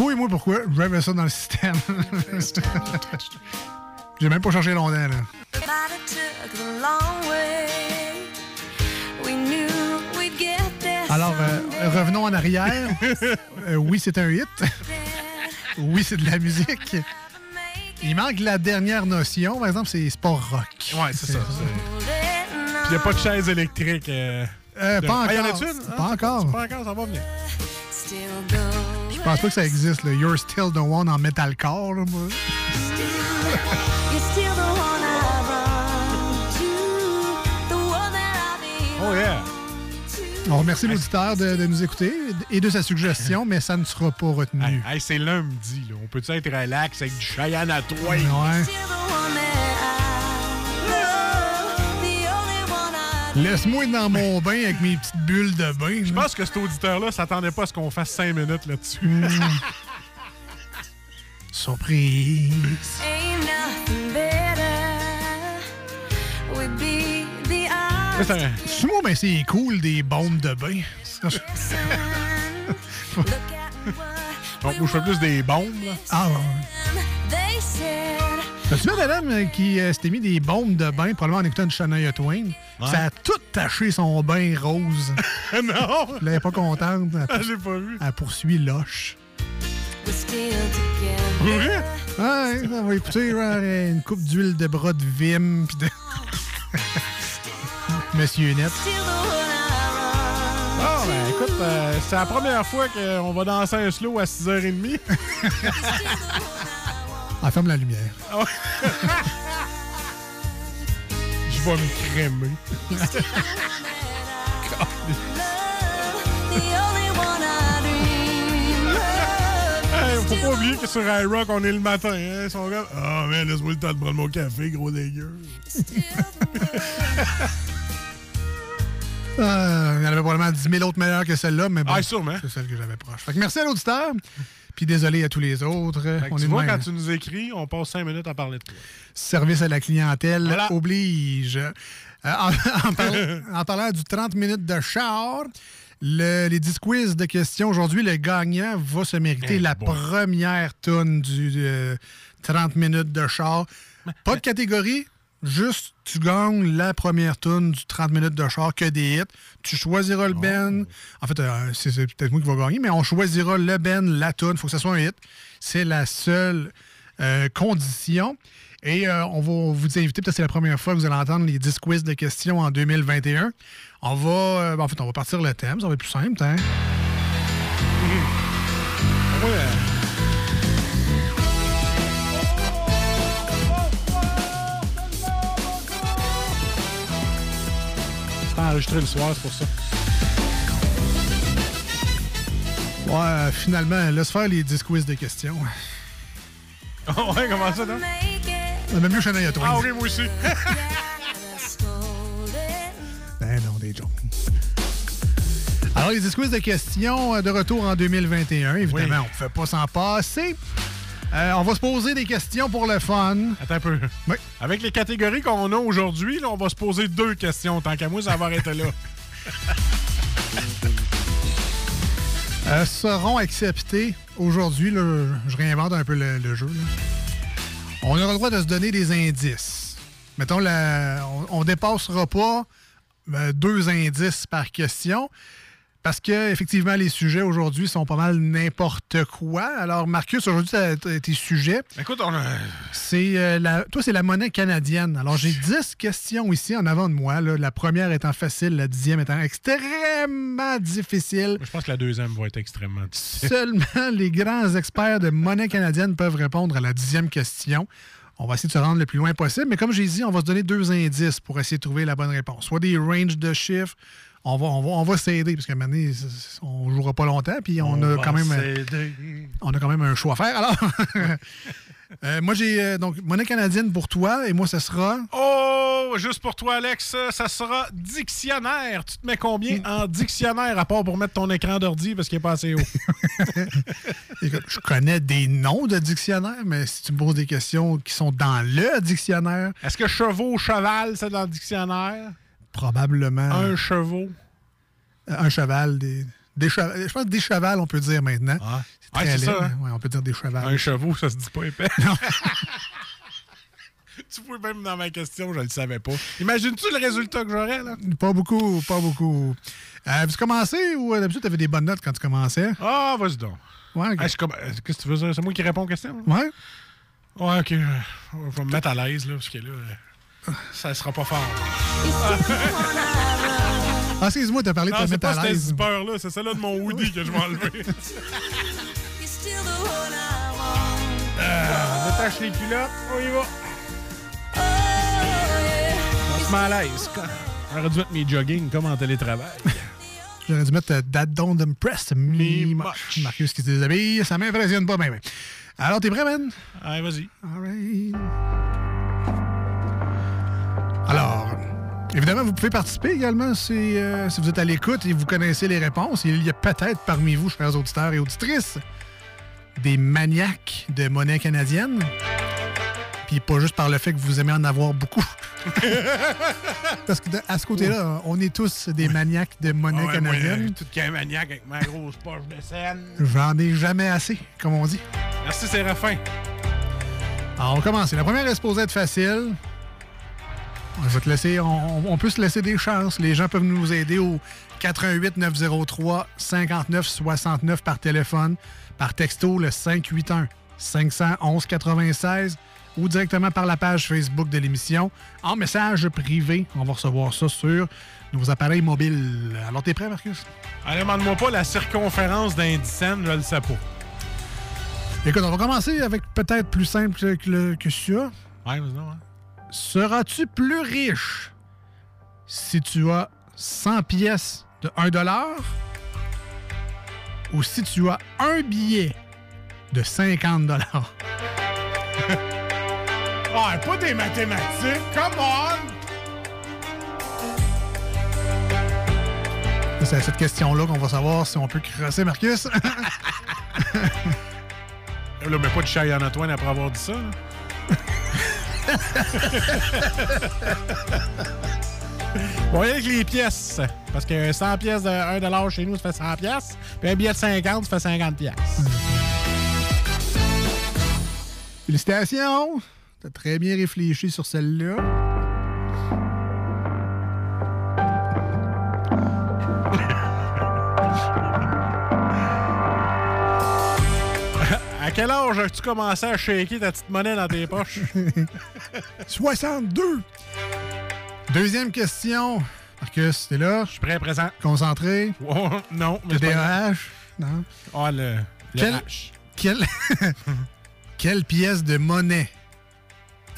Fouille-moi pourquoi? J'avais ça dans le système. J'ai même pas longtemps, là. Alors, euh, revenons en arrière. Euh, oui, c'est un hit. oui, c'est de la musique. Il manque la dernière notion. Par exemple, c'est sport rock. Ouais, c'est ça. Il n'y a pas de chaise électrique. euh, Euh, de- pas Ah, y en encore. une? Pas Ah, encore. Pas encore, ça va venir. Je pense pas que ça existe, le You're Still the One en metalcore. Là, moi. Oh yeah. On remercie l'auditeur de, de nous écouter et de sa suggestion, mais ça ne sera pas retenu. Hey, hey, c'est lundi, là. On peut-tu être relax avec du Cheyenne à toi? Ouais. Laisse-moi être dans mon bain avec mes petites bulles de bain. Je pense que cet auditeur-là s'attendait pas à ce qu'on fasse cinq minutes là-dessus. Hmm. Surprise. Ça, c'est moi, mais c'est cool des bombes de bain. Donc, moi, je fais plus des bombes. là. Ah, ouais. T'as-tu vu madame euh, qui euh, s'était mis des bombes de bain, probablement en écoutant du Shania Twain? Ça a tout taché son bain rose. non! Elle n'est pas contente. Elle, Ah, j'ai pas vu. elle poursuit Loche. Vrai? Ouais, ça va écouter genre, une coupe d'huile de bras de Vim pis de. Monsieur Net. Ah, ben écoute, euh, c'est la première fois qu'on va danser un slow à 6h30. Elle ferme la lumière. Ah. Je vais me crémer. Hey, faut pas oublier que sur iRock, on est le matin. Hein? Ils sont comme, ah, man, laisse-moi le temps de prendre mon café, gros dégueu. Euh, il y en avait probablement 10 000 autres meilleures que celle-là, mais bon, Ah, sûrement. c'est celle que j'avais proche. Fait que merci à l'auditeur, puis désolé à tous les autres. On tu est vois, même. quand tu nous écris, on passe cinq minutes à parler de toi. Service à la clientèle Voilà. oblige. Euh, en, en parlant, en parlant du 30 minutes de char, le- les 10 quiz de questions aujourd'hui, le gagnant va se mériter Eh la première tonne du euh, 30 minutes de char. Pas de catégorie, juste tu gagnes la première tonne du 30 minutes de char que des hits. Tu choisiras le ben. En fait, euh, c'est peut-être moi qui va gagner, mais on choisira le ben, la tonne. Il faut que ce soit un hit. C'est la seule euh, condition. Et euh, on va vous inviter, peut-être c'est la première fois que vous allez entendre les 10 quiz de questions en 2021. On va, ben, en fait, on va partir le thème, ça va être plus simple. Hein? Ouais, C'est enregistré le soir, c'est pour ça. Ouais, finalement, laisse faire les 10 quiz de questions. ouais, comment ça, non? On même mieux Shania Twain. Ah, oui, moi aussi. Ben non, des jokes. Alors, les 10 quiz de questions euh, de retour en 2021. Évidemment, on ne fait pas s'en passer. Euh, on va se poser des questions pour le fun. Attends un peu. Oui. Avec les catégories qu'on a aujourd'hui, là, on va se poser deux questions. Tant qu'à moi, ça va arrêter là. Euh, seront acceptés aujourd'hui. là, Je réinvente un peu le, le jeu. là. On aura le droit de se donner des indices. Mettons, la- on ne dépassera pas euh, deux indices par question. Parce que effectivement, les sujets aujourd'hui sont pas mal n'importe quoi. Alors, Marcus, aujourd'hui, tes sujets. Écoute, on a... C'est euh, la, toi, c'est la monnaie canadienne. Alors, j'ai 10 questions ici en avant de moi. là. La première étant facile, la dixième étant extrêmement difficile. Je pense que la deuxième va être extrêmement difficile. Seulement les grands experts de monnaie canadienne peuvent répondre à la dixième question. On va essayer de se rendre le plus loin possible, mais comme j'ai dit, on va se donner deux indices pour essayer de trouver la bonne réponse. Soit des ranges de chiffres, on va, on va, on va s'aider, parce qu'à un moment donné, on ne jouera pas longtemps, puis on, a quand même. On a quand même un choix à faire. Alors, euh, moi, j'ai euh, donc monnaie canadienne pour toi, et moi, ce sera? Oh, juste pour toi, Alex, ça sera dictionnaire. Tu te mets combien en dictionnaire, à part pour mettre ton écran d'ordi parce qu'il est pas assez haut? Écoute, je connais des noms de dictionnaires, mais si tu me poses des questions qui sont dans le dictionnaire, Est-ce que chevaux, cheval, c'est dans le dictionnaire? Probablement. Un chevaux. un cheval, des, des cheval- je pense que des chevals, on peut dire maintenant. Très c'est laid, ça, hein? ouais, on peut dire des chevals. Un chevaux, ça se dit pas épais. tu vois, même dans ma question, je le savais pas. Imagines-tu le résultat que j'aurais, là? Pas beaucoup, pas beaucoup. Euh, Avez-tu commencé ou euh, d'habitude, tu avais des bonnes notes quand tu commençais? Ah, vas-y donc. Ouais, je euh, Qu'est-ce que tu veux dire? C'est moi qui réponds aux questions? là? Ouais? Ouais, ok. On va me mettre à l'aise, là, parce que là, euh, ça sera pas fort. Ah, excuse-moi, t'as parlé de Non, te c'est mettre pas à cette l'aise. zipper-là, c'est celle-là de mon hoodie que je vais enlever. Détache les culottes, on y va. On se met à l'aise. J'aurais dû mettre mes jogging comme en télétravail. J'aurais dû mettre euh, That Don't Impress Me Much. Marcus qui se déshabille, ça m'impressionne pas, même. Alors, t'es prêt, man? Allez, vas-y. All right. Alors, évidemment, vous pouvez participer également si, euh, si vous êtes à l'écoute et vous connaissez les réponses. Il y a peut-être parmi vous, chers auditeurs et auditrices, des maniaques de monnaie canadienne. Puis pas juste par le fait que vous aimez en avoir beaucoup. Parce que de- à ce côté-là, on est tous des maniaques de monnaie Ouais, moi, canadienne. tout qu'un maniaque avec ma grosse poche de scène. J'en ai jamais assez, comme on dit. Merci, Séraphin. Alors, on commence. La première est supposée être facile. Je vais te laisser. On, on peut se laisser des chances. Les gens peuvent nous aider au 88 903 59 69 par téléphone, par texto le 581 511 96 ou directement par la page Facebook de l'émission en message privé. On va recevoir ça sur nos appareils mobiles. Alors, t'es prêt, Marcus? Allez, demande-moi pas la circonférence d'Indicène, je le sais pas. Écoute, on va commencer avec peut-être plus simple que, le- que ça. Ouais, non, hein. Seras-tu plus riche si tu as 100 pièces de 1 ou si tu as un billet de 50 Ah, pas des mathématiques, come on! C'est à cette question-là qu'on va savoir si on peut crosser Marcus. Là, mais pas de Cheyenne Antoine après avoir dit ça. là. Voyez avec les pièces. Parce que 100 pièces de 1 chez nous, ça fait 100 pièces. Puis un billet de 50, ça fait 50 pièces. Félicitations! T'as très bien réfléchi sur celle-là. Quel âge as-tu commencé à shaker ta petite monnaie dans tes poches? 62! Deuxième question. Marcus, t'es là? Je suis prêt, présent. Concentré? Oh, non, mais Le DAH? Non. Ah, le, le Quel- H. Quelle... Quelle pièce de monnaie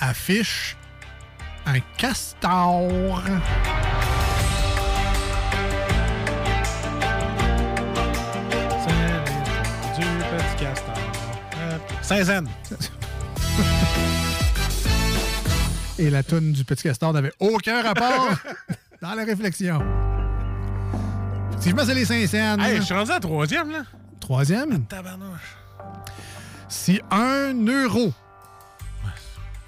affiche un castor? Saint-Zen. Et la toune du petit castor n'avait aucun rapport dans la réflexion. Effectivement, c'est les Saint-Saëns. Hey, je suis rendu à troisième, là. Troisième? Tabarnouche. Si un euro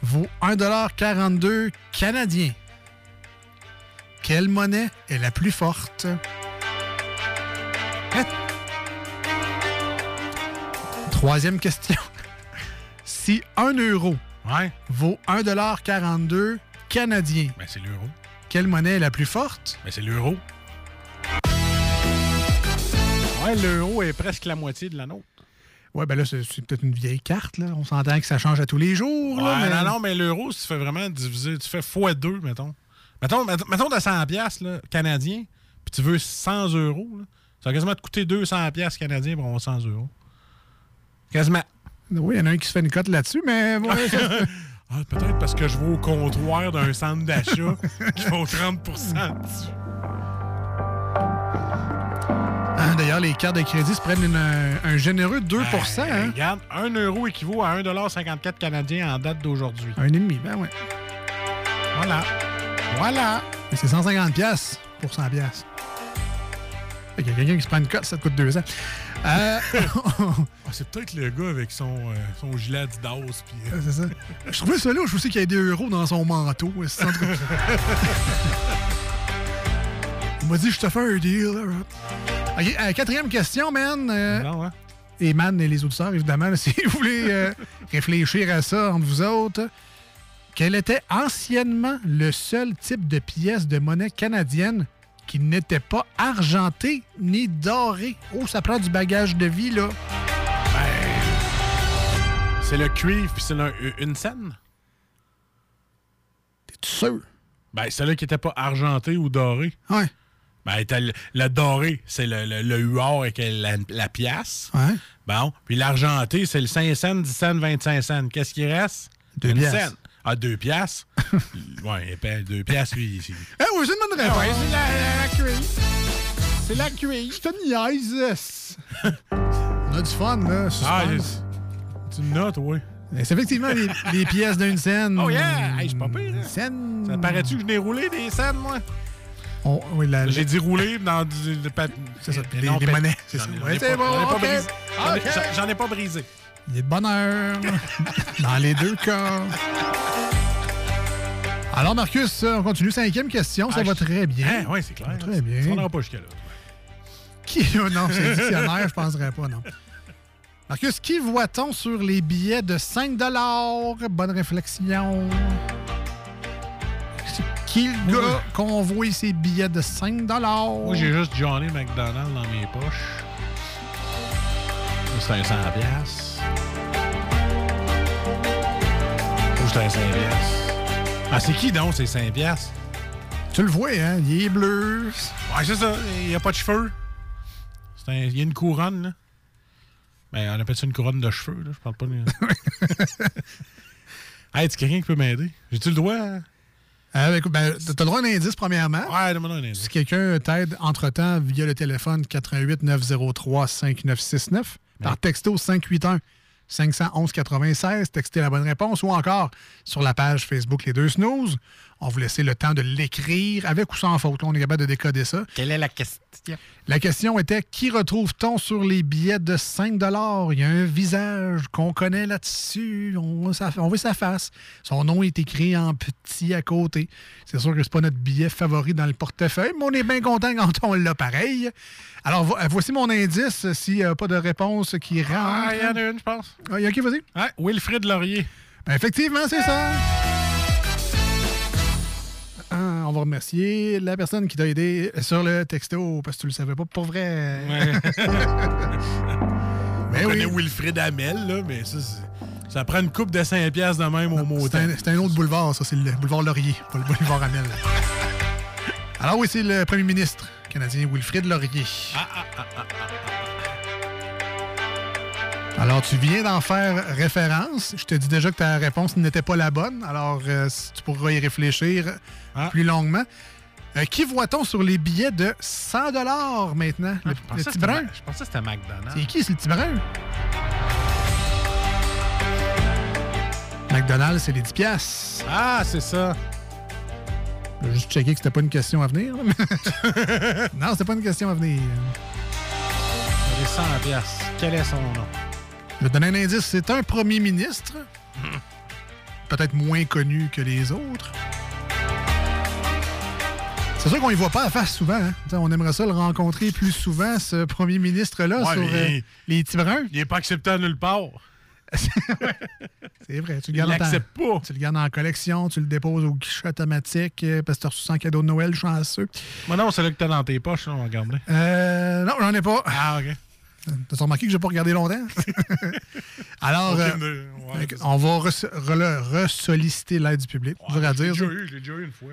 vaut 1,42 canadien, quelle monnaie est la plus forte? Hein? Troisième question. Si un euro Ouais. vaut 1,42 canadien, Ben, c'est l'euro. quelle monnaie est la plus forte? Ben, c'est l'euro. Ouais, l'euro est presque la moitié de la nôtre. Ouais, ben là, c'est peut-être une vieille carte, là. On s'entend que ça change à tous les jours, là, Ouais, mais- non, non, mais l'euro, si tu fais vraiment diviser, tu fais x2, mettons. Mettons, mettons, mettons t'as 100 piastres, là, canadiens, puis tu veux 100 euros, là, ça va quasiment te coûter 200 piastres canadiens pour avoir 100 euros. Quasiment. Oui, il y en a un qui se fait une cote là-dessus, mais... ouais, ça- Ah, peut-être parce que je vais au comptoir d'un centre d'achat qui vaut 30 dessus. Hein, D'ailleurs, les cartes de crédit se prennent une- un, généreux 2% Ben, hein? Regarde, 1 euro équivaut à 1,54 canadien en date d'aujourd'hui. Un et demi, ben ouais. Voilà. Voilà. C'est 150 pièces pour 100 pièces. Il y a quelqu'un qui se prend une cote, ça te coûte 200. Euh, Ah, c'est peut-être le gars avec son, euh, son gilet Adidas. Puis, euh, c'est ça. Je trouvais ça louche aussi qu'il y ait 2 euros dans son manteau. Il m'a dit, je te fais un deal. là, euh, quatrième question, man. Non, hein? et man et les auditeurs, évidemment, là, si vous voulez réfléchir à ça entre vous autres. Quel était anciennement le seul type de pièce de monnaie canadienne qui n'était pas argentée ni dorée? Oh, ça prend du bagage de vie, là. C'est le cuivre, puis c'est une scène. T'es sûr? Ben, celle-là qui n'était pas argentée ou dorée. Ouais. Ben, le, le doré, c'est le, le, le huard avec la, la pièce. Ouais. Bon. Puis l'argenté, c'est le 5 cents, 10 cents, 25 cents. Qu'est-ce qui reste? Deux Une scène. Ah, deux piastres? ouais, épais, deux piastres, lui. ici. Eh oui, c'est une bonne réponse. ouais, c'est la, la. C'est la cuisse. Je te niaise. On a du fun, là. Ah, tu me notes, oui. C'est effectivement les, les pièces d'une scène. Oh yeah! Hey, c'est pas pire, hein? Scène. Ça paraît-tu que je n'ai roulé des scènes, moi? Oui, la- J'ai dit rouler dans du. C'est ça, des- non, des monnaies, c'est bon, j'en ai pas ok. brisé. J'en ai- Ok. j'en- J'en ai pas brisé. Il est de bonheur. Dans les deux cas. Alors, Marcus, on continue. Cinquième question. Ça Ah, va je- très bien. Hein, oui, c'est clair. Très bien. Ça n'ira pas jusqu'à là. Qui... oh non, c'est un dictionnaire, je penserais pas, non. Marcus, qui voit-on sur les billets de 5 Bonne réflexion. Qui le gars qu'on voit ses billets de 5 Moi, j'ai juste Johnny McDonald dans mes poches. Ça, c'est c'est un 5 piastres. Ah, c'est qui donc, ces 5 piastres? Tu le vois, hein? Il est bleu. Ouais, c'est ça. Il n'y a pas de cheveux. Un- Il y a une couronne, là. Ben, on appelle ça une couronne de cheveux, là. Je parle pas de... hey, tu quelqu'un qui peut m'aider? J'ai-tu le droit? hein? Euh, écoute, ben, t'as le droit à un indice, premièrement. Ouais, demande un indice. Si quelqu'un t'aide entre-temps via le téléphone 88 903 5969, par texto 581 511 96, textez la bonne réponse ou encore sur la page Facebook Les Deux Snooze. On vous laisser le temps de l'écrire avec ou sans faute. On est capable de décoder ça. Quelle est la question? La question était qui retrouve-t-on sur les billets de 5 Il y a un visage qu'on connaît là-dessus. On, on voit sa face. Son nom est écrit en petit à côté. C'est sûr que c'est pas notre billet favori dans le portefeuille, mais on est bien content quand on l'a pareil. Alors, vo- voici mon indice s'il n'y a pas de réponse qui rentre. Ah, il y en a une, je pense. Ah, il y a qui, vas-y? Ouais, Wilfrid Laurier. Ben, effectivement, c'est ça. Ah, on va remercier la personne qui t'a aidé sur le texto parce que tu le savais pas pour vrai. Mais Ben on oui. connaît Wilfrid Hamel, là, mais ça, c'est- ça prend une coupe de 5 piastres de même au mot C'est un, un autre boulevard, ça, c'est le boulevard Laurier, pas le boulevard Amel. Alors oui, c'est le premier ministre canadien Wilfrid Laurier. Alors, tu viens d'en faire référence. Je te dis déjà que ta réponse n'était pas la bonne. Alors, euh, tu pourras y réfléchir plus longuement. Euh, qui voit-on sur les billets de 100 maintenant? Le, pensais le petit brun? Je pensais que c'était McDonald's. C'est qui, c'est le petit brun? McDonald's, c'est les 10 piastres. Ah, c'est ça. Je vais juste checker que c'était pas une question à venir. non, c'était pas une question à venir. Les 100 piastres. Quel est son nom? Je vais te donner un indice. C'est un premier ministre. Peut-être moins connu que les autres. C'est sûr qu'on ne voit pas à face souvent. hein. On aimerait ça le rencontrer plus souvent, ce premier ministre-là, Ouais, sur euh, les petits bruns. Il n'est pas accepté à nulle part. C'est vrai. Tu le Il gardes en- pas. Tu le gardes en collection, tu le déposes au guichet automatique euh, parce que tu as reçu 100 cadeaux de Noël chanceux. Moi, non, c'est là que t'as dans tes poches, là, on va regarder. Euh, non, j'en ai pas. Ah, OK. T'as remarqué que j'ai pas regardé longtemps? Alors, euh, ouais, on va re- re- re-solliciter l'aide du public. Dur à Je l'ai dire. déjà ça. eu, je l'ai déjà eu une fois.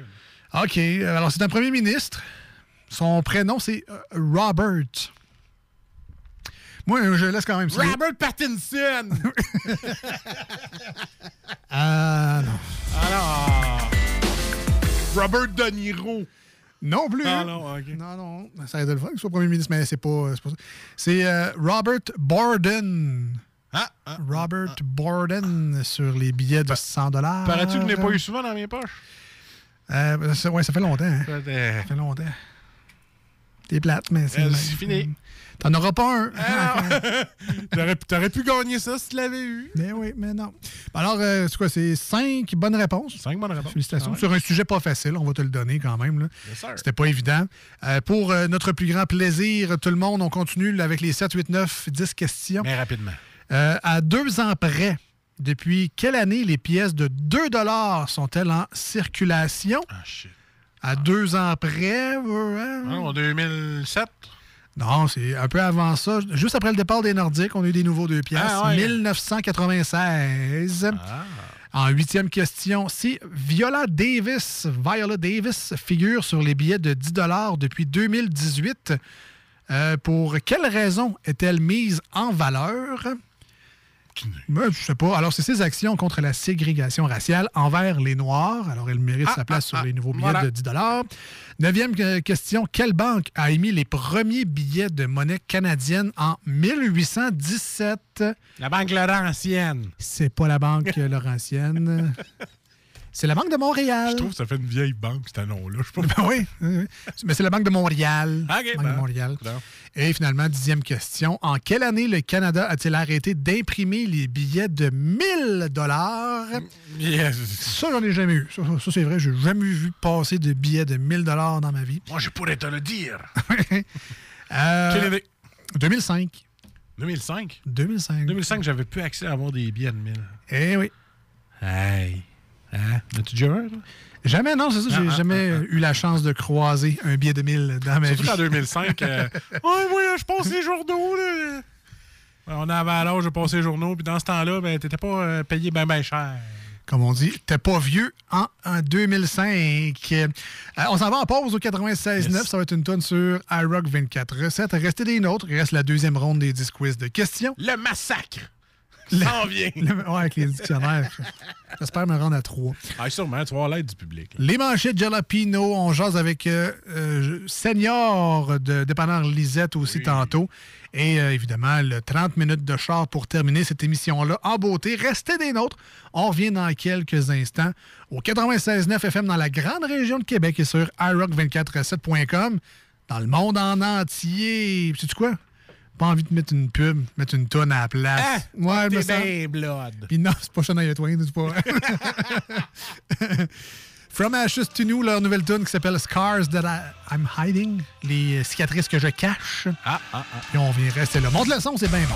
là. OK. Alors, c'est un premier ministre. Son prénom, c'est euh, Robert. Moi, je laisse quand même ça. Robert Pattinson! Ah, non. Alors. Robert De Niro. Non plus. Ah, hein? non, OK. Non, non. Ça aurait été le fun qu'il soit premier ministre, mais c'est pas, c'est pas ça. C'est euh, Robert Borden. Ah, ah, Robert Borden sur les billets de 100 Parais-tu que je n'ai pas eu souvent dans mes poches? Euh, ça, ouais, ça fait longtemps. hein. Ça fait- longtemps. T'es plate, mais c'est. Euh, c'est fini. T'en auras pas un. Ah. T'aurais pu- T'aurais pu gagner ça si tu l'avais eu. Mais oui, mais non. Alors, euh, c'est quoi? C'est cinq bonnes réponses? Cinq bonnes réponses. Félicitations. Ah ouais. Sur un sujet pas facile, on va te le donner quand même. là. Yes, sir. C'était pas évident. Euh, pour euh, notre plus grand plaisir, tout le monde, on continue avec les 7, 8, 9, 10 questions. Mais rapidement. À deux ans près, depuis quelle année les pièces de 2 sont-elles en circulation? Ah, shit. À deux ans près? Ah, en 2007? Non, c'est un peu avant ça. Juste après le départ des Nordiques, on a eu des nouveaux deux pièces. Ah, ouais. 1996. Ah. En huitième question, si Viola Davis, Viola Davis figure sur les billets de 10 depuis 2018, euh, pour quelle raison est-elle mise en valeur? Ben, je sais pas. Alors, c'est ses actions contre la ségrégation raciale envers les Noirs. Alors, elle mérite Ah, sa place ah, sur ah, les nouveaux billets voilà. de 10 Neuvième euh, question. Quelle banque a émis les premiers billets de monnaie canadienne en 1817? La Banque Laurentienne. C'est pas la banque euh, Laurentienne. C'est la Banque de Montréal. Je trouve que ça fait une vieille banque, ce nom-là. Je sais pas Ben oui. Mais c'est la Banque de Montréal. Banque de ben, Montréal. non. Et finalement, dixième question. En quelle année le Canada a-t-il arrêté d'imprimer les billets de 1000 dollars? Yes. Ça, j'en ai jamais eu. Ça, ça, c'est vrai, j'ai jamais vu passer de billets de 1000 dollars dans ma vie. Moi, je pourrais te le dire. Euh, Quelle année? 2005. 2005? 2005. 2005, j'avais plus accès à avoir des billets de 1000. Eh oui. Hey. Hein? As-tu déjà un, là? Jamais, non, c'est ça. J'ai Ah, ah, jamais eu la chance de croiser un billet de 1000 dans ma Surtout vie. qu'en 2005, euh, ouais, moi, je passe les journaux, là. On avait l'âge de passer les journaux, puis dans ce temps-là, ben, t'étais pas euh, payé bien, bien cher. comme on dit, t'es pas vieux en, en 2005. Euh, on s'en va en pause au 96.9. Yes. Ça va être une tonne sur iRock 24 recettes. Restez des nôtres. Il reste la deuxième ronde des 10 quiz de questions. Le massacre! S'en vient. Le- ouais, avec les dictionnaires. J'espère me rendre à trois. Ah, sûrement, tu vas l'aide du public. là. Les manchettes Jalapino, on jase avec euh, euh, Senior de Dépanneur Lisette aussi tantôt. Et euh, évidemment, le 30 minutes de char pour terminer cette émission-là en beauté. Restez des nôtres. On revient dans quelques instants au 96.9 FM dans la grande région de Québec et sur iRock247.com dans le monde en entier. Sais-tu quoi? Pas envie de mettre une pub, mettre une tonne à la place. Ah! ouais, je me sens- ben blood. puis non, c'est pas Shania Twain, c'est pas. From Ashes to New, leur nouvelle tune qui s'appelle Scars That I- I'm Hiding, les cicatrices que je cache. Ah, ah, ah. Puis on vient rester là. Monte le son, c'est bien bon.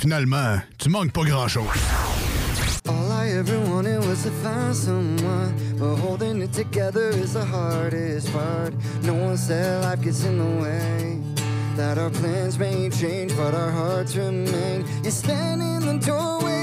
Finalement, tu manques pas grand-chose. All I ever wanted was to find someone, but holding it together is the hardest part. No one said life gets in the way. That our plans may change, but our hearts remain. You stand in the doorway,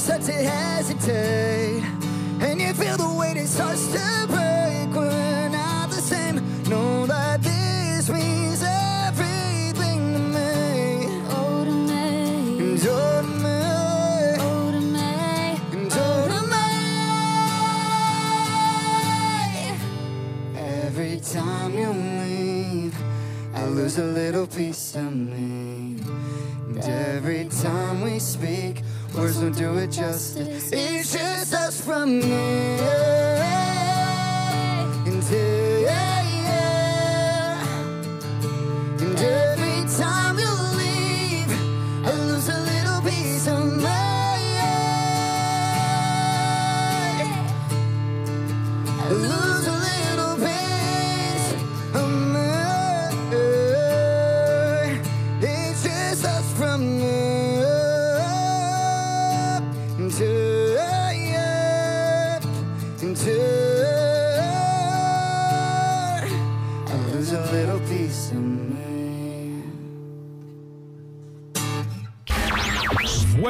start to hesitate. And you feel the weight it starts to break We're not the same. Know that this means everything to me. Oh, to me. And oh, to me Oh, to me. And oh, to me. Every time you leave I lose a little piece of me. And every time we speak Words don't do it justice. It's just us from here.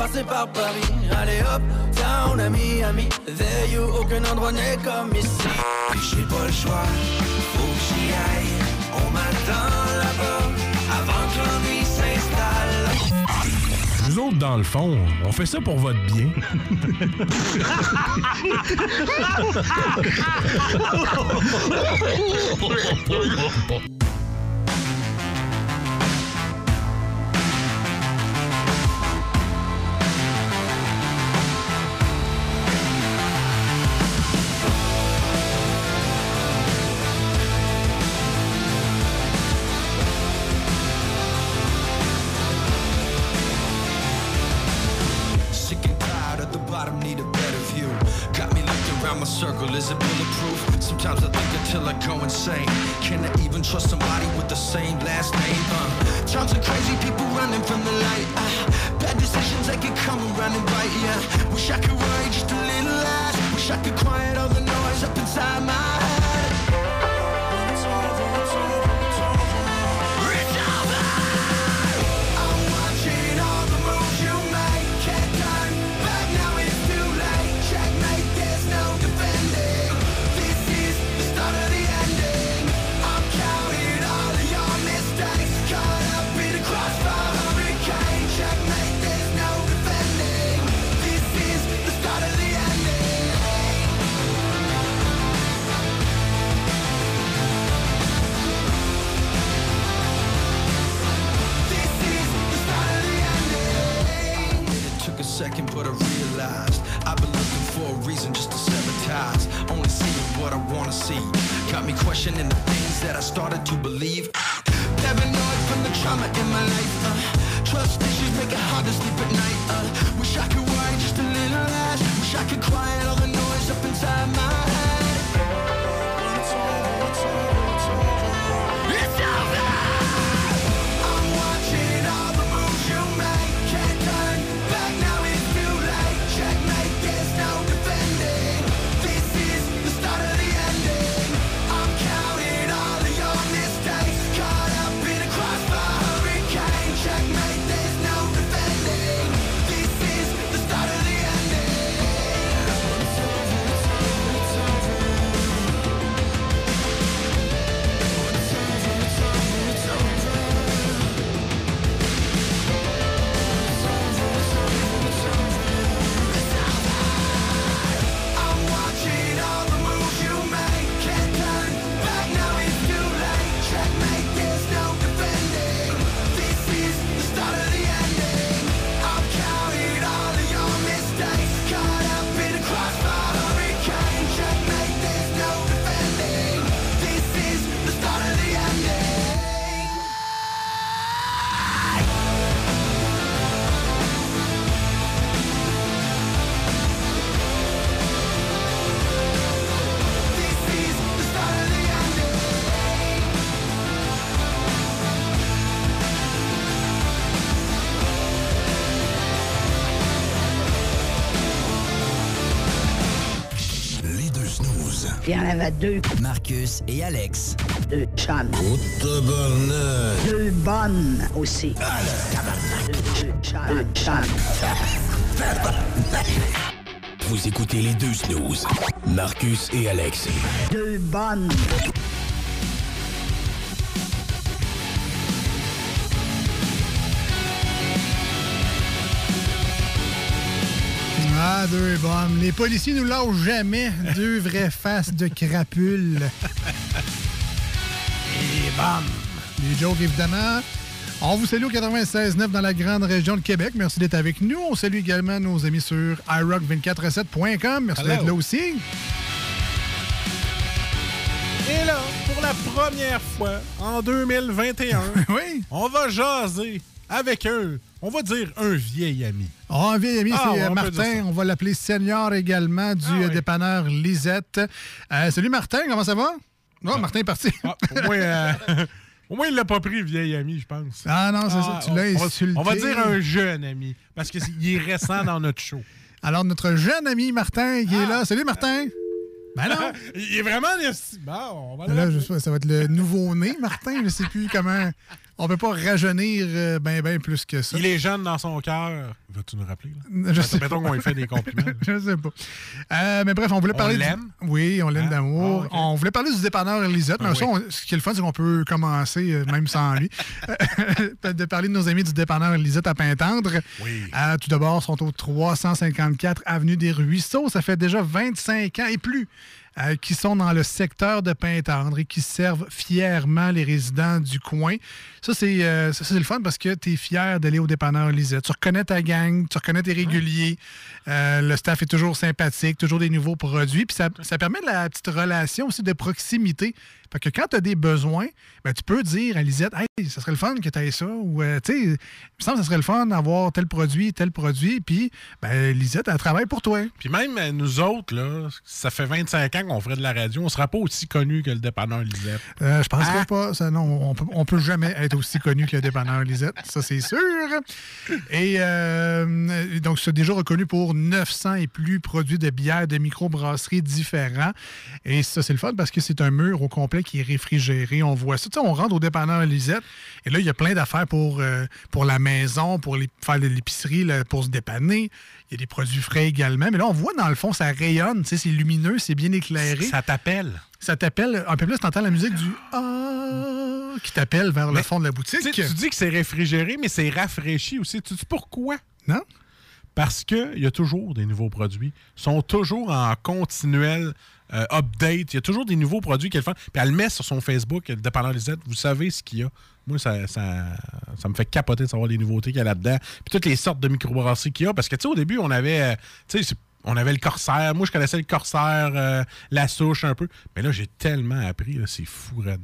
passer par Paris. Allez hop, town, ami, ami. you, aucun endroit n'est comme ici. J'ai pas le choix, faut j'y aille. On m'attend là-bas avant que l'ennui s'installe. Nous autres, dans le fond, on fait ça pour votre bien. en avait deux. Marcus et Alex. Deux chums. Deux bonnes aussi. Deux, deux chums. Deux chums. Vous écoutez les deux snooze. Marcus et Alex. Deux bonnes. Ah, deux bombes. Les policiers nous lâchent jamais. Deux vraies faces de crapules. Et bam! Les jokes, évidemment. On vous salue au 96.9 dans la grande région de Québec. Merci d'être avec nous. On salue également nos amis sur iRock247.com. Merci d'être là aussi. Et là, pour la première fois en 2021, oui. on va jaser avec un, on va dire un vieil ami. Oh, un vieil ami, Ah, c'est ouais, euh, on Martin. On va l'appeler Senior également du euh, dépanneur Lisette. Euh, salut Martin, comment ça va? Non, Martin est parti. Au moins, euh, au moins, il l'a pas pris, vieil ami, je pense. Ah non, c'est ça, tu l'as insulté. On va dire un jeune ami, parce qu'il est récent dans notre show. Alors, notre jeune ami Martin qui est là. Salut Martin! Ben non! il est vraiment... Bon, on va le Là, je ça va être le nouveau-né, Martin. Je sais plus comment. On peut pas rajeunir euh, ben ben plus que ça. Il est jeune dans son cœur. Vas-tu nous rappeler? Là? Je sais Mettons qu'on lui fait des compliments. je sais pas. Euh, mais bref, on voulait On parler. du- l'aime? Oui, on l'aime Hein? d'amour. Ah. On voulait parler du dépanneur Lisette. Ah, mais ça, on- ce qui est le fun, c'est qu'on peut commencer, euh, même sans lui, de parler de nos amis du dépanneur Lisette à Pintendre. Oui. Euh, tout d'abord, ils sont au 354 Avenue des Ruisseaux. Ça fait déjà 25 ans et plus euh, qui sont dans le secteur de Pintendre et qui servent fièrement les résidents du coin. Ça, c'est euh, le fun parce que tu es fier d'aller au dépanneur Lisette. Tu reconnais ta gang, tu reconnais tes réguliers. Euh, le staff est toujours sympathique, toujours des nouveaux produits. Puis ça, ça permet de la petite relation aussi de proximité. Fait que quand tu as des besoins, ben, tu peux dire à Lisette, hey, ça serait le fun que tu aies ça. Ou, euh, tu sais, il me semble que ça serait le fun d'avoir tel produit, tel produit. Puis, ben, Lisette, elle travaille pour toi. Puis même euh, nous autres, là, ça fait 25 ans qu'on ferait de la radio, on sera pas aussi connus que le dépanneur Lisette. Euh, je penserais Ah. pas. Ça, non, on peut, on peut jamais être aussi connu que le dépanneur Lisette. Ça, c'est sûr. Et donc, c'est déjà reconnu pour 900 et plus produits de bière de microbrasserie différents. Et ça, c'est le fun parce que c'est un mur au complet qui est réfrigéré. On voit ça. Tu sais, on rentre au dépanneur Lisette et là, il y a plein d'affaires pour, euh, pour la maison, pour les- faire de l'épicerie, pour se dépanner. Il y a des produits frais également. Mais là, on voit dans le fond, ça rayonne. Tu sais, c'est lumineux, c'est bien éclairé. Ça t'appelle. Ça t'appelle un peu plus, t'entends la musique du Ah qui t'appelle vers le fond de la boutique. tu dis que c'est réfrigéré, mais c'est rafraîchi aussi. Tu sais pourquoi? Non? Parce qu'il y a toujours des nouveaux produits. Ils sont toujours en continuel euh, update. Il y a toujours des nouveaux produits qu'elle fait. Puis elle le met sur son Facebook, le dépanneur Lisette. Vous savez ce qu'il y a. Moi, ça, ça, me fait capoter de savoir les nouveautés qu'il y a là-dedans. Puis toutes les sortes de microbrasseries qu'il y a. Parce que, tu sais, au début, on avait... euh, on avait le corsaire. Moi, je connaissais le corsaire, euh, la souche un peu. Mais là, j'ai tellement appris. C'est fou, Red.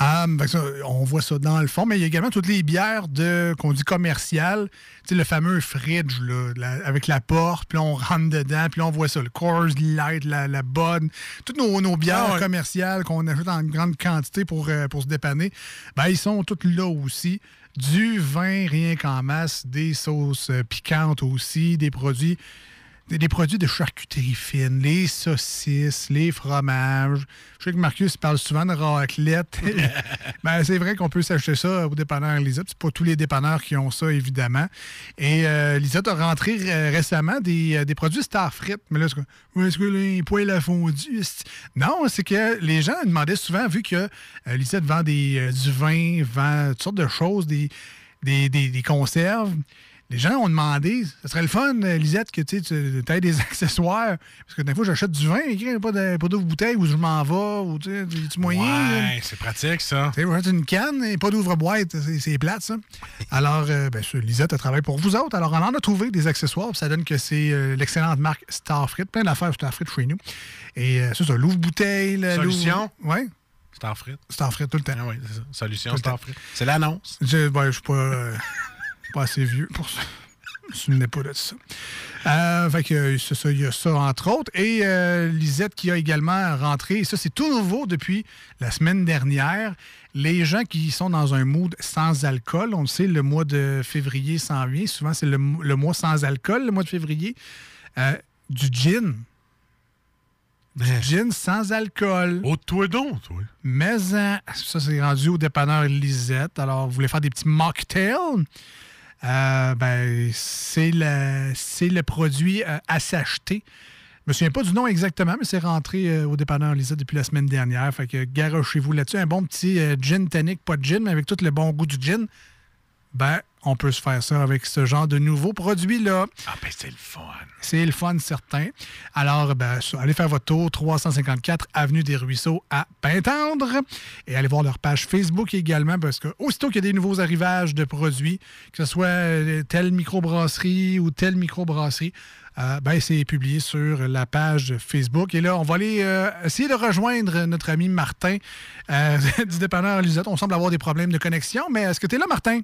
Ah, ça, on voit ça dans le fond, mais il y a également toutes les bières de qu'on dit commerciales. Tu sais, le fameux fridge, là, la- avec la porte, puis là, on rentre dedans, puis là, on voit ça, le Coors Light, la, la Bud, toutes nos, nos bières Ah ouais. commerciales qu'on achète en grande quantité pour, euh, pour se dépanner, ben, ils sont toutes là aussi. Du vin rien qu'en masse, des sauces euh, piquantes aussi, des produits des, produits de charcuterie fine, les saucisses, les fromages. Je sais que Marcus parle souvent de raclette. ben, c'est vrai qu'on peut s'acheter ça au dépanneur Lisette. C'est pas tous les dépanneurs qui ont ça, évidemment. Et euh, Lisette a rentré récemment des, euh, des produits Starfrit. Mais là, c'est où est-ce que les poêles à fondu? Non, c'est que les gens demandaient souvent, vu que euh, Lisette vend des, euh, du vin, vend toutes sortes de choses, des, des, des- des conserves. Les gens ont demandé, ce serait le fun, euh, Lisette, que tu aies des accessoires. Parce que des fois, j'achète du vin, il n'y a pas de- pas d'ouvre bouteille où je m'en vais, ou tu sais, du moyen. Ouais, c'est pratique, ça. Tu sais, une canne et pas d'ouvre-boîte. C'est- plate, ça. Alors, euh, ben, Lisette, elle travaille pour vous autres. Alors, on en a trouvé des accessoires. Ça donne que c'est euh, l'excellente marque Starfrit. Plein d'affaires Starfrit chez nous. Et euh, c'est ça, l'ouvre-bouteille. le- Solution? Oui, Starfrit. Starfrit tout le temps. Ah oui, c'est ça. Solution. Starfrit. C'est l'annonce. Je ben, je suis pas, euh, pas assez vieux pour ça. Je souvenais pas de ça. Euh, fait que euh, c'est ça, il y a ça entre autres. Et euh, Lisette qui a également rentré, et ça c'est tout nouveau depuis la semaine dernière. Les gens qui sont dans un mood sans alcool, on le sait, le mois de février s'en vient. Souvent c'est le, le mois sans alcool, le mois de février. Euh, du gin. du gin sans alcool. Oh, toi donc, toi. Mais hein, ça, c'est rendu au dépanneur Lisette. Alors, vous voulez faire des petits mocktails? Euh, ben, c'est le, le produit euh, à s'acheter. Je me souviens pas du nom exactement, mais c'est rentré euh, au dépanneur Lisette depuis la semaine dernière. Fait que garochez-vous là-dessus. Un bon petit euh, gin tonic, pas de gin, mais avec tout le bon goût du gin. Ben, on peut se faire ça avec ce genre de nouveaux produits-là. Ah, ben, c'est le fun. C'est le fun, certain. Alors, ben, allez faire votre tour, 354 Avenue des Ruisseaux à Pintendre. Et allez voir leur page Facebook également, parce que aussitôt qu'il y a des nouveaux arrivages de produits, que ce soit euh, telle microbrasserie ou telle microbrasserie, euh, ben, c'est publié sur la page Facebook. Et là, on va aller euh, essayer de rejoindre notre ami Martin euh, du dépanneur Lisette. On semble avoir des problèmes de connexion, mais est-ce que tu es là, Martin?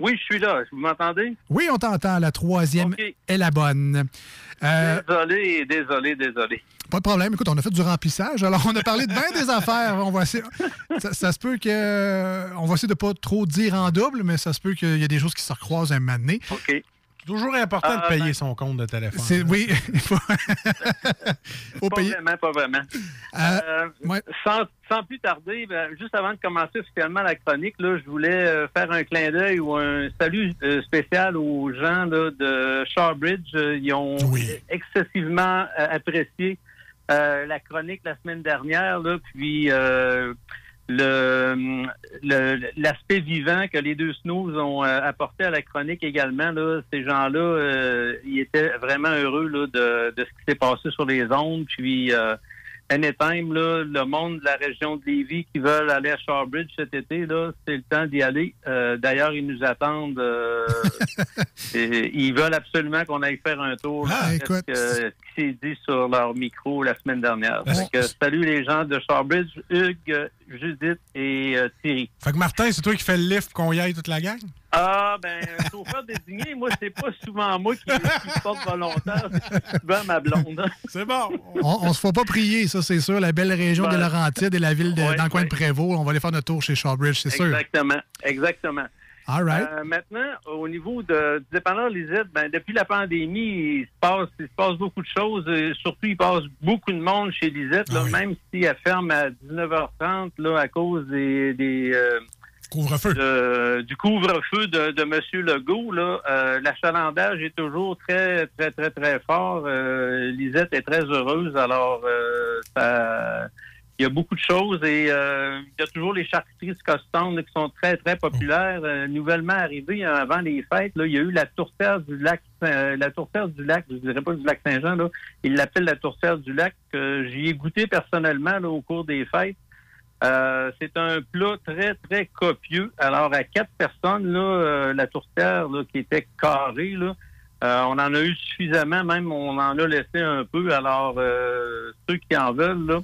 Oui, je suis là. Vous m'entendez? Oui, on t'entend. La troisième est la bonne. Euh, Désolé, désolé, désolé. Pas de problème. Écoute, on a fait du remplissage. Alors, on a parlé de bien des affaires. On va essayer- ça, ça se peut que. On va essayer de pas trop dire en double, mais ça se peut qu'il y a des choses qui se recroisent un moment donné. OK. C'est toujours important Ah, de payer ben- son compte de téléphone. C'est, oui, il faut, Pas payer. vraiment, pas vraiment. Euh, Euh, sans, sans plus tarder, ben, juste avant de commencer officiellement la chronique, là, je voulais euh, faire un clin d'œil ou un salut euh, spécial aux gens là, de Shawbridge. Ils ont excessivement euh, apprécié euh, la chronique la semaine dernière, là, puis euh, le le- l'aspect vivant que les deux snooze ont euh, apporté à la chronique également. Là, ces gens-là, euh, ils étaient vraiment heureux là, de, de ce qui s'est passé sur les ondes. Puis euh, anytime, là, le monde de la région de Lévis qui veulent aller à Shawbridge cet été, là, c'est le temps d'y aller. Euh, D'ailleurs, ils nous attendent. et ils veulent absolument qu'on aille faire un tour. Ah, écoute. que- ce qui s'est dit sur leur micro la semaine dernière. Fait que, salut les gens de Shawbridge, Hugues, Judith et euh, Thierry. Fait que Martin, c'est toi qui fais le lift pour qu'on y aille toute la gang? Ah, ben, chauffeur désigné, moi, c'est pas souvent moi qui, qui porte volontaire, c'est souvent ma blonde. C'est bon. On, on se fait pas prier, ça, c'est sûr. La belle région de Ben, Laurentides et la ville de- ouais, dans le coin ouais. de Prévost. On va aller faire notre tour chez Shawbridge, c'est sûr. Exactement, exactement. All right. Euh, maintenant, au niveau de, du dépanneur Lisette, ben, depuis la pandémie, il se passe, il se passe beaucoup de choses. Euh, surtout, il passe beaucoup de monde chez Lisette, là, même si elle ferme à 19h30 là, à cause des, des euh, Couvre-feu. du couvre-feu de, de M. Legault. Là, Euh, l'achalandage est toujours très, très, très, très fort. Lisette est très heureuse. Alors, ça- il y a beaucoup de choses et euh, il y a toujours les charcuteries là, qui sont très, très populaires. Euh, nouvellement arrivées euh, avant les fêtes, là, il y a eu la tourtière du lac, euh, la tourtière du lac, je dirais pas du lac Saint-Jean, là, ils l'appellent la tourtière du lac. que J'y ai goûté personnellement là, au cours des fêtes. Euh, c'est un plat très, très copieux. Alors, à quatre personnes, là, euh, la tourtière là, qui était carrée, là, euh, on en a eu suffisamment, même on en a laissé un peu. Alors, euh, ceux qui en veulent, là,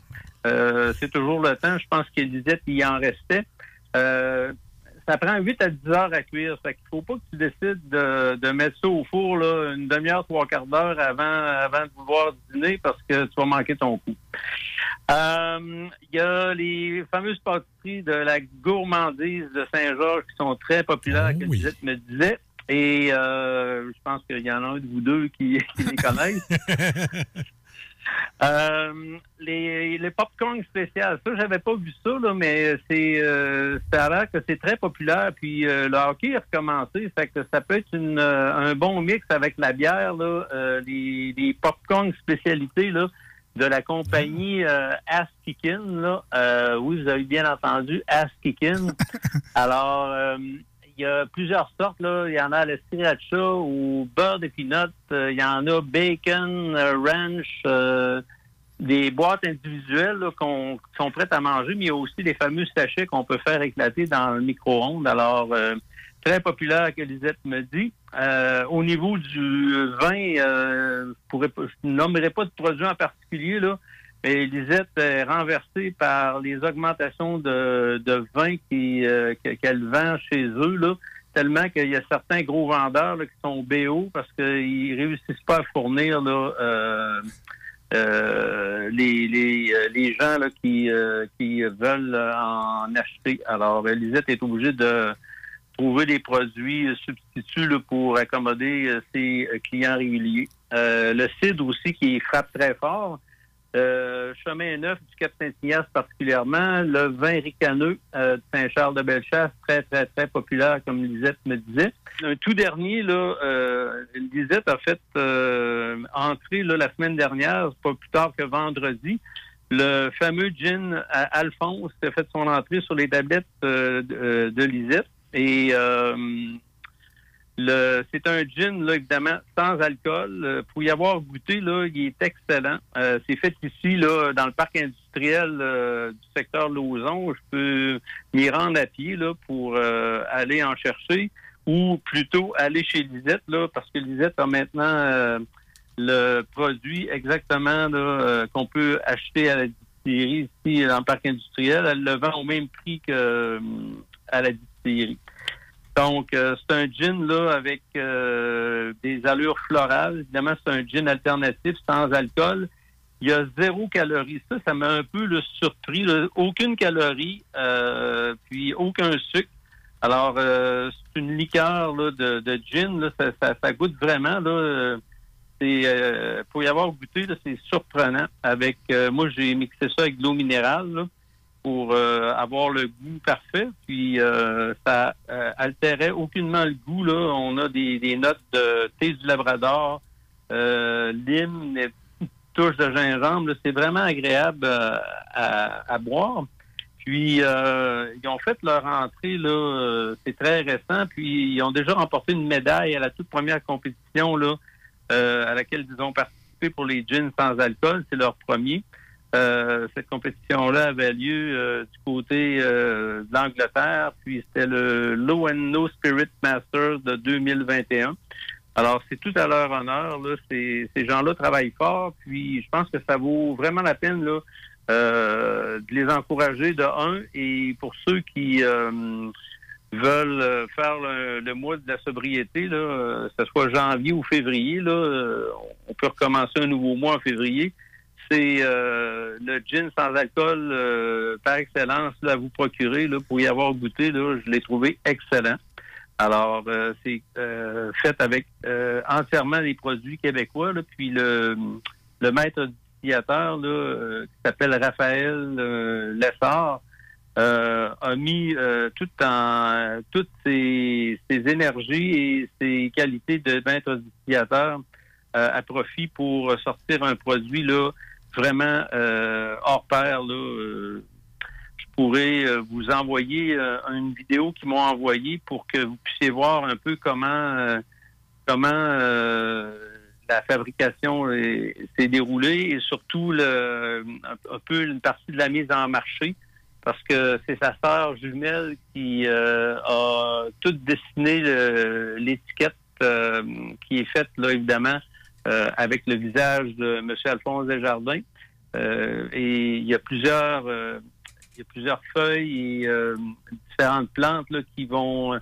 euh, c'est toujours le temps. Je pense qu'il disait qu'il y en restait. Euh, ça prend 8 à 10 heures à cuire. Fait qu'il faut pas que tu décides de, de mettre ça au four là, une demi-heure, trois quarts d'heure avant, avant de vouloir dîner parce que tu vas manquer ton coup. Euh, Il y a les fameuses pâtisseries de la gourmandise de Saint-Georges qui sont très populaires, que Lisette me disait. Et euh, je pense qu'il y en a un de vous deux qui, qui les connaissent. Euh, les, les popcorn spéciales, ça, j'avais pas vu ça, là, mais c'est euh, ça a l'air que c'est très populaire. Puis euh, le hockey a recommencé, fait que ça peut être une, euh, un bon mix avec la bière, là, les, les popcorn spécialités là, de la compagnie Ass Kickin', là. Oui, vous avez bien entendu, Ass Kickin'. Alors, il y a plusieurs sortes. Là. Il y en a la sriracha ou beurre de peanut. Euh, il y en a bacon, euh, ranch, euh, des boîtes individuelles qu'on, qui sont prêtes à manger, mais il y a aussi des fameux sachets qu'on peut faire éclater dans le micro-ondes. Alors, très populaire que Lisette me dit. Au niveau du vin, je ne nommerai pas de produit en particulier, là, mais Lisette est renversée par les augmentations de, de vin qui, euh, que- qu'elle vend chez eux, là, tellement qu'il y a certains gros vendeurs là, qui sont BO parce qu'ils réussissent pas à fournir là, euh, euh, les, les, euh, les gens là, qui, euh, qui veulent euh, en acheter. Alors, euh, Lisette est obligée de trouver des produits euh, substituts là, pour accommoder euh, ses euh, clients réguliers. Euh, le CID aussi qui frappe très fort. Euh, chemin neuf du Cap Saint-Ignace particulièrement, le vin ricaneux euh, de Saint-Charles de Bellechasse, très, très, très populaire, comme Lisette me disait. Un tout dernier, là, euh, Lisette a fait entrer là, la semaine dernière, pas plus tard que vendredi, le fameux gin Alphonse qui a fait son entrée sur les tablettes de, Lisette. Et c'est un gin, là, évidemment, sans alcool. Euh, pour y avoir goûté, là, il est excellent. Euh, c'est fait ici, là, dans le parc industriel euh, du secteur Lauson. Je peux m'y rendre à pied, là, pour euh, aller en chercher. Ou plutôt aller chez Lisette, là, parce que Lisette a maintenant euh, le produit exactement euh, qu'on peut acheter à la distillerie ici dans le parc industriel. Elle le vend au même prix que à la distillerie. Donc, euh, c'est un gin là avec euh, des allures florales. Évidemment, c'est un gin alternatif sans alcool. Il y a zéro calorie. Ça, ça m'a un peu le surpris. Aucune calorie, euh, puis aucun sucre. Alors, euh, c'est une liqueur là, de, de gin. Là, ça, ça, ça goûte vraiment. Là, euh, c'est euh, pour y avoir goûté, c'est surprenant. Avec euh, moi, j'ai mixé ça avec de l'eau minérale là, pour euh, avoir le goût parfait. Puis euh, ça euh, altérait aucunement le goût. Là. On a des, des notes de thé du Labrador, lime, touches de gingembre. C'est vraiment agréable à, à boire. Puis euh, ils ont fait leur entrée là, c'est très récent. Puis ils ont déjà remporté une médaille à la toute première compétition là, euh, à laquelle ils ont participé pour les gins sans alcool. C'est leur premier. Euh, cette compétition-là avait lieu euh, du côté euh, de l'Angleterre, puis c'était le Low and No Spirit Masters de 2021. Alors, c'est tout à leur honneur. Là. Ces, ces gens-là travaillent fort, puis je pense que ça vaut vraiment la peine là, de les encourager de un, et pour ceux qui veulent faire le, le mois de la sobriété, là, que ce soit janvier ou février, là, on peut recommencer un nouveau mois en février. C'est euh, le gin sans alcool euh, par excellence là, à vous procurer. Là, pour y avoir goûté, là, je l'ai trouvé excellent. Alors, euh, c'est fait avec entièrement les produits québécois. Là, puis le, le maître distillateur qui s'appelle Raphaël Lessard a mis en toutes ses, ses énergies et ses qualités de maître distillateur à profit pour sortir un produit là vraiment euh, hors pair. Là, euh, je pourrais euh, vous envoyer une vidéo qu'ils m'ont envoyée pour que vous puissiez voir un peu comment comment la fabrication est- s'est déroulée et surtout le, un, peu une partie de la mise en marché parce que c'est sa sœur jumelle qui a tout dessiné l'étiquette qui est faite là évidemment euh, avec le visage de M. Alphonse Desjardins. Euh, et il y a plusieurs euh, il y a plusieurs feuilles et euh, différentes plantes là, qui vont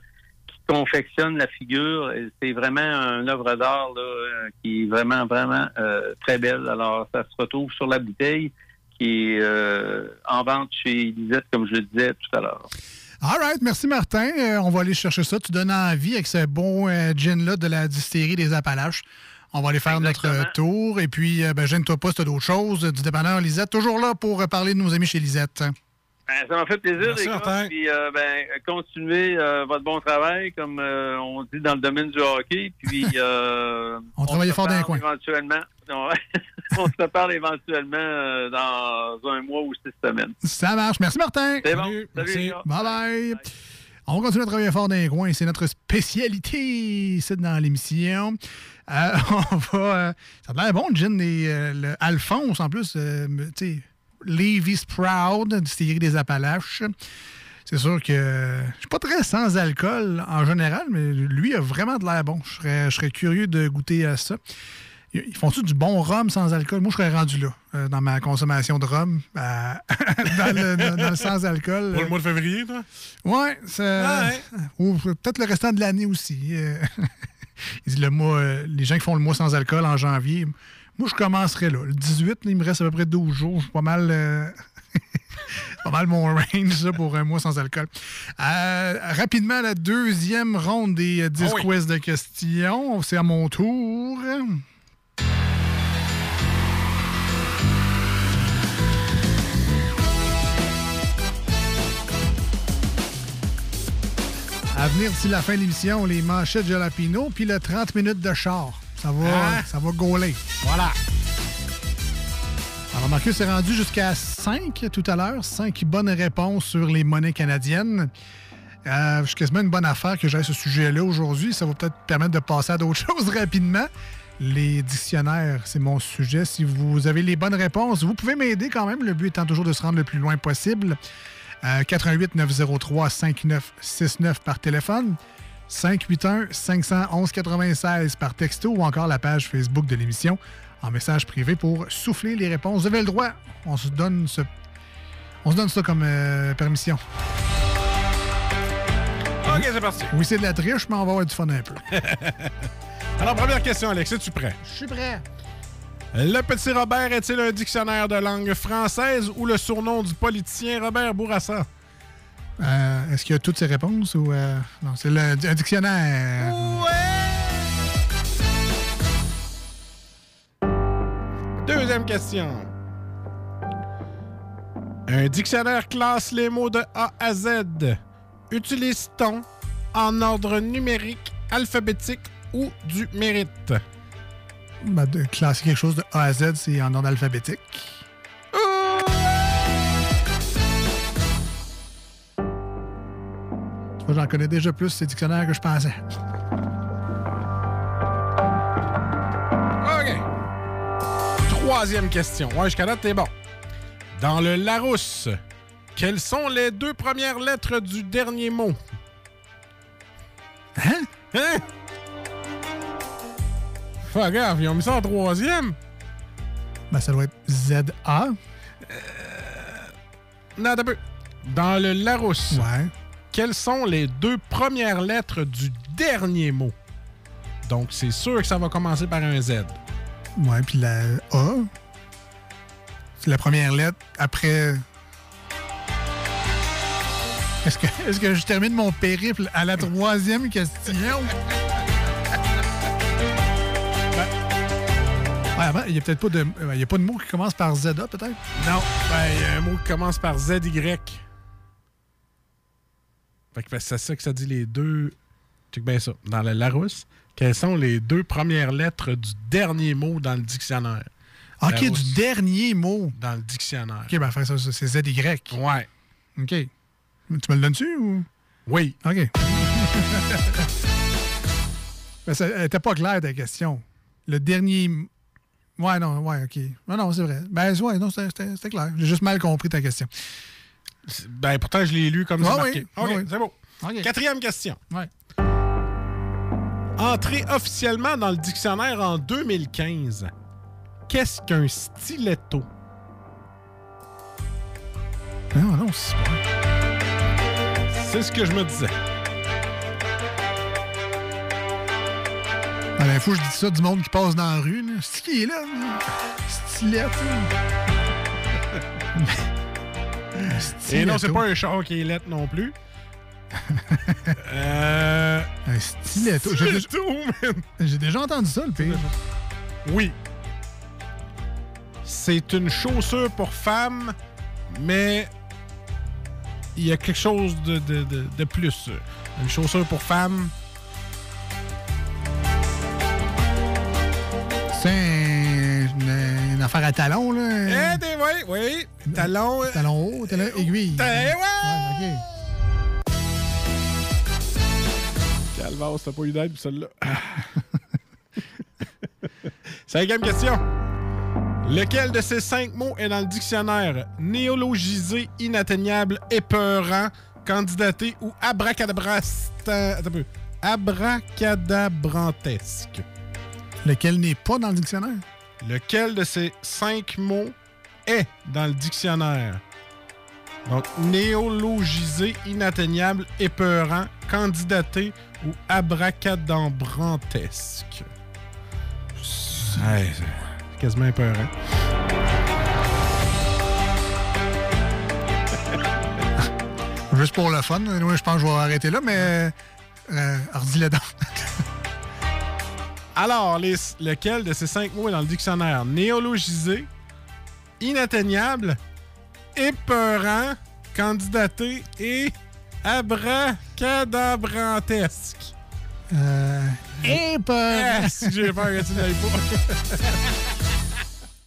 qui confectionnent la figure. C'est vraiment un œuvre d'art qui est vraiment, vraiment très belle. Alors, ça se retrouve sur la bouteille qui est en vente chez Lisette, comme je le disais tout à l'heure. All right, merci Martin. On va aller chercher ça. Tu donnes envie avec ce bon gin-là de la distillerie des Appalaches. On va aller faire notre euh, tour. Et puis, euh, ben, gêne-toi pas si tu as d'autres choses. Du dépanneur Lisette, toujours là pour euh, parler de nos amis chez Lisette. Ben, ça m'a fait plaisir, Merci, les gars. Puis, euh, ben, continuez euh, votre bon travail, comme euh, on dit dans le domaine du hockey. Puis, euh, On travaillait se fort dans les parle coins. Éventuellement, on, on se parle éventuellement euh, dans un mois ou six semaines. Ça marche. Merci Martin. C'est bon. Salut, les gars. On va continuer à travailler fort dans les coins. C'est notre spécialité ici dans l'émission. Euh, on va. euh, ça a l'air bon, gin. des, euh, le Alphonse, en plus, tu sais, Levy's Proud, distillerie des Appalaches. C'est sûr que je suis pas très sans alcool en général, mais lui a vraiment de l'air bon. Je serais, je serais curieux de goûter à ça. Ils ils font-tu du bon rhum sans alcool? Moi, je serais rendu là, euh, dans ma consommation de rhum, euh, dans, le, dans- dans le sans-alcool. Pour le mois de février, toi? Ouais, ça- Ouais. ou peut-être le restant de l'année aussi. euh. Il dit le mois, les gens qui font le mois sans alcool en janvier, moi, je commencerai là. Le 18, là, il me reste à peu près 12 jours. Je suis pas mal... pas mal mon range ça, pour un mois sans alcool. Euh, rapidement, la deuxième ronde des euh, 10 Ah oui. quiz de questions. C'est à mon tour. À venir d'ici la fin de l'émission, les manchettes Jalapino, puis le 30 minutes de char. Ça va, Ah. ça va gauler. Voilà. Alors, Marcus est rendu jusqu'à 5 tout à l'heure. 5 bonnes réponses sur les monnaies canadiennes. Euh, je quasiment une bonne affaire que j'ai ce sujet-là aujourd'hui. Ça va peut-être permettre de passer à d'autres choses rapidement. Les dictionnaires, c'est mon sujet. Si vous avez les bonnes réponses, vous pouvez m'aider quand même. Le but étant toujours de se rendre le plus loin possible. Euh, 88 903 5969 par téléphone. 581 511 96 par texto ou encore la page Facebook de l'émission en message privé pour souffler les réponses. Vous avez le droit. On se donne, ce... On se donne ça comme euh, permission. OK, c'est parti. Oui, c'est de la triche, mais on va avoir du fun un peu. Alors, première question, Alex. Es-tu prêt? Je suis prêt. Le petit Robert est-il un dictionnaire de langue française ou le surnom du politicien Robert Bourassa? Euh, Est-ce qu'il y a toutes ces réponses ou. euh, Non, c'est un dictionnaire. Deuxième question. Un dictionnaire classe les mots de A à Z. Utilise-t-on en ordre numérique, alphabétique ou du mérite? De classer quelque chose de A à Z, c'est en ordre alphabétique. J'en connais déjà plus ces dictionnaires que je pensais. OK. Troisième question. Ouais, jusqu'à date, t'es bon. Dans le Larousse, quelles sont les deux premières lettres du dernier mot? Hein? Hein? Fuck off, ils ont mis ça en troisième? Ben, ça doit être ZA. Non, t'as peu. Dans le Larousse, Ouais. quelles sont les deux premières lettres du dernier mot? Donc, c'est sûr que ça va commencer par un Z. Ouais, puis la A. C'est la première lettre. Après. Est-ce que, est-ce que je termine mon périple à la troisième question? Ouais, il n'y a peut-être pas de. Il y a pas de mot qui commence par ZA, peut-être? Non, ben, il y a un mot qui commence par ZY. Fait que ben, c'est ça que ça dit les deux. Check bien ça. Dans le Larousse, quelles sont les deux premières lettres du dernier mot dans le dictionnaire? Ok, Larousse. du dernier mot. Dans le dictionnaire. Ok, ben, enfin, ça, c'est ZY. Ouais. Ok. Tu me le donnes-tu ou? Oui. OK. ça n'était pas clair ta question. Le dernier. Ouais, non, ouais, OK. Non, non, c'est vrai. Ben, ouais, non, c'était- clair. J'ai juste mal compris ta question. Ben, pourtant, je l'ai lu comme c'est oui. OK, c'est beau. OK. Quatrième question. Ouais. Entré officiellement dans le dictionnaire en 2015. Qu'est-ce qu'un stiletto? Non, non, c'est pas. C'est ce que je me disais. Ah, ben, faut que je dise ça du monde qui passe dans la rue. C'est qui est là? là? Stylet, Et non, c'est pas un char qui est lettre non plus. euh... Un stiletto. Déjà-. J'ai déjà entendu ça, le pire. Oui. C'est une chaussure pour femmes, mais il y a quelque chose de, de- de- de plus. Une chaussure pour femmes. C'est un- une, une affaire à talons, là. Eh, des, oui, oui. Talon. euh, Talon haut, talon aiguille. Talon, ouais. Ouais, OK. Calvaire, t'as pas eu d'aide pour celle-là. Cinquième question. Lequel de ces cinq mots est dans le dictionnaire néologisé, inatteignable, épeurant, candidaté ou abracadabrastan... Peu. Abracadabrantesque? Lequel n'est pas dans le dictionnaire? Lequel de ces cinq mots est dans le dictionnaire? Donc, néologisé, inatteignable, épeurant, candidaté ou abracadabrantesque. Ouais, c'est quasiment épeurant. Juste pour le fun. Je pense que je vais arrêter là, mais. Euh, alors, dis-le donc. Alors, les- lequel de ces cinq mots est dans le dictionnaire? Néologisé, inatteignable, épeurant, candidaté et Abracadabrantesque. Euh... Et pas... Ah, si j'ai peur que tu pas.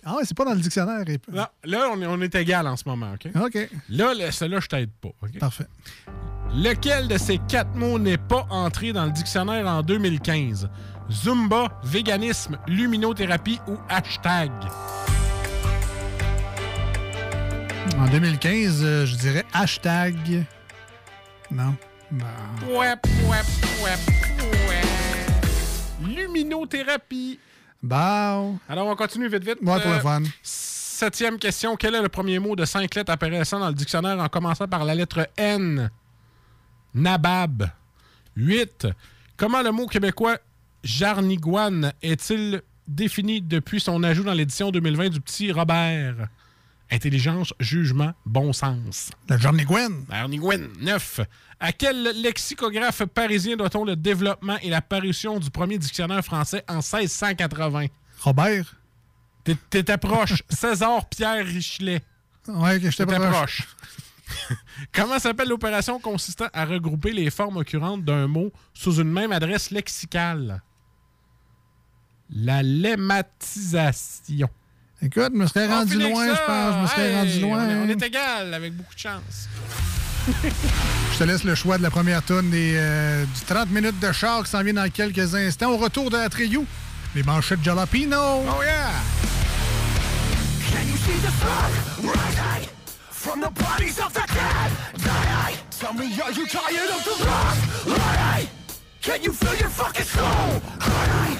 Ah ouais, c'est pas dans le dictionnaire. Non, là, on est, on est égal en ce moment, OK? OK. Là, celui-là, je t'aide pas, OK? Parfait. Lequel de ces quatre mots n'est pas entré dans le dictionnaire en 2015? Zumba, véganisme, luminothérapie ou hashtag? En 2015, euh, je dirais hashtag. Non? Bah. Ouais, ouais, ouais. Luminothérapie. Bon. Alors, on continue vite, vite. Ouais, pour le fun. Septième question. Quel est le premier mot de cinq lettres apparaissant dans le dictionnaire en commençant par la lettre N? Nabab. 8. Comment le mot québécois jarniguane est-il défini depuis son ajout dans l'édition 2020 du petit Robert? Intelligence, jugement, bon sens. La Jarniguane. Jarniguane. 9. À quel lexicographe parisien doit-on le développement et la parution du premier dictionnaire français en 1680? Robert. T'es- T'étais proche. César Pierre Richelet. Ouais, que j'étais T'étais proche. proche. Comment s'appelle l'opération consistant à regrouper les formes occurrentes d'un mot sous une même adresse lexicale? La lématisation. Écoute, je me serais On rendu loin, je pense. Je me serais Hey, rendu loin. On est, on est égal avec beaucoup de chance. Je te laisse le choix de la première tonne des, euh, du 30 minutes de char qui s'en vient dans quelques instants. Au retour de la Triou, les manchettes Jalapino. Oh yeah! Can you see the smoke rising from the bodies of the dead? Die. Tell me, are you tired of the lost? Lie. Can you feel your fucking soul? Lie.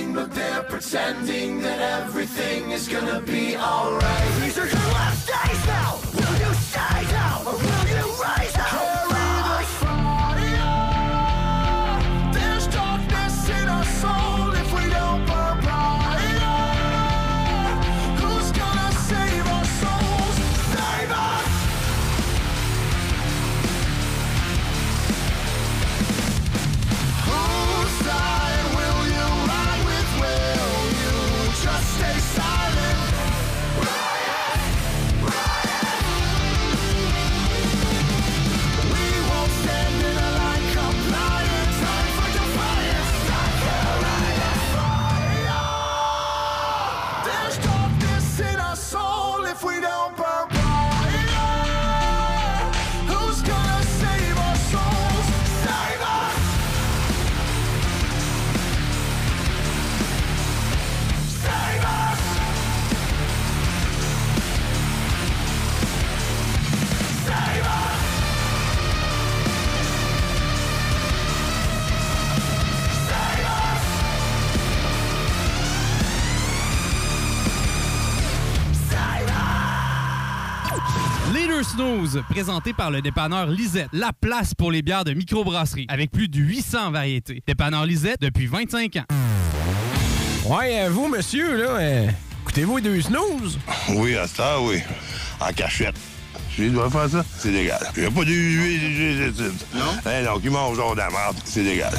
but they're pretending that everything is gonna be alright. These are your last days now. Will you stay now? Deux snooze, présentés par le dépanneur Lisette, la place pour les bières de microbrasserie, avec plus de 800 variétés. Dépanneur Lisette depuis 25 ans. Ouais, euh, vous, monsieur, là, euh, écoutez-vous deux snooze? Oui, à ça, oui. En cachette. Je dois faire ça, c'est légal. Il n'y a pas d'huile, Non? Eh non, qui mange genre de la merde, c'est légal.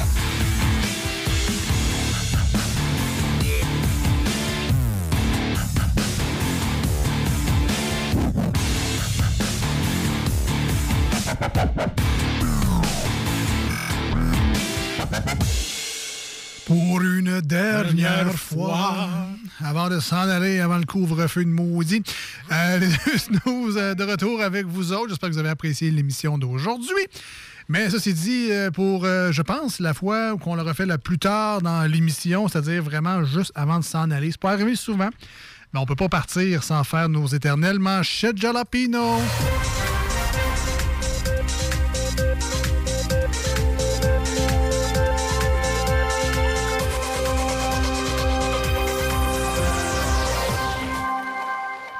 Pour une dernière fois, avant de s'en aller, avant le couvre-feu de maudit, euh, les deux de retour avec vous autres. J'espère que vous avez apprécié l'émission d'aujourd'hui. Mais ça, c'est dit euh, pour, euh, je pense, la fois qu'on l'a refait la plus tard dans l'émission, c'est-à-dire vraiment juste avant de s'en aller. C'est pas arrivé souvent, mais on peut pas partir sans faire nos éternelles manchettes jalapino.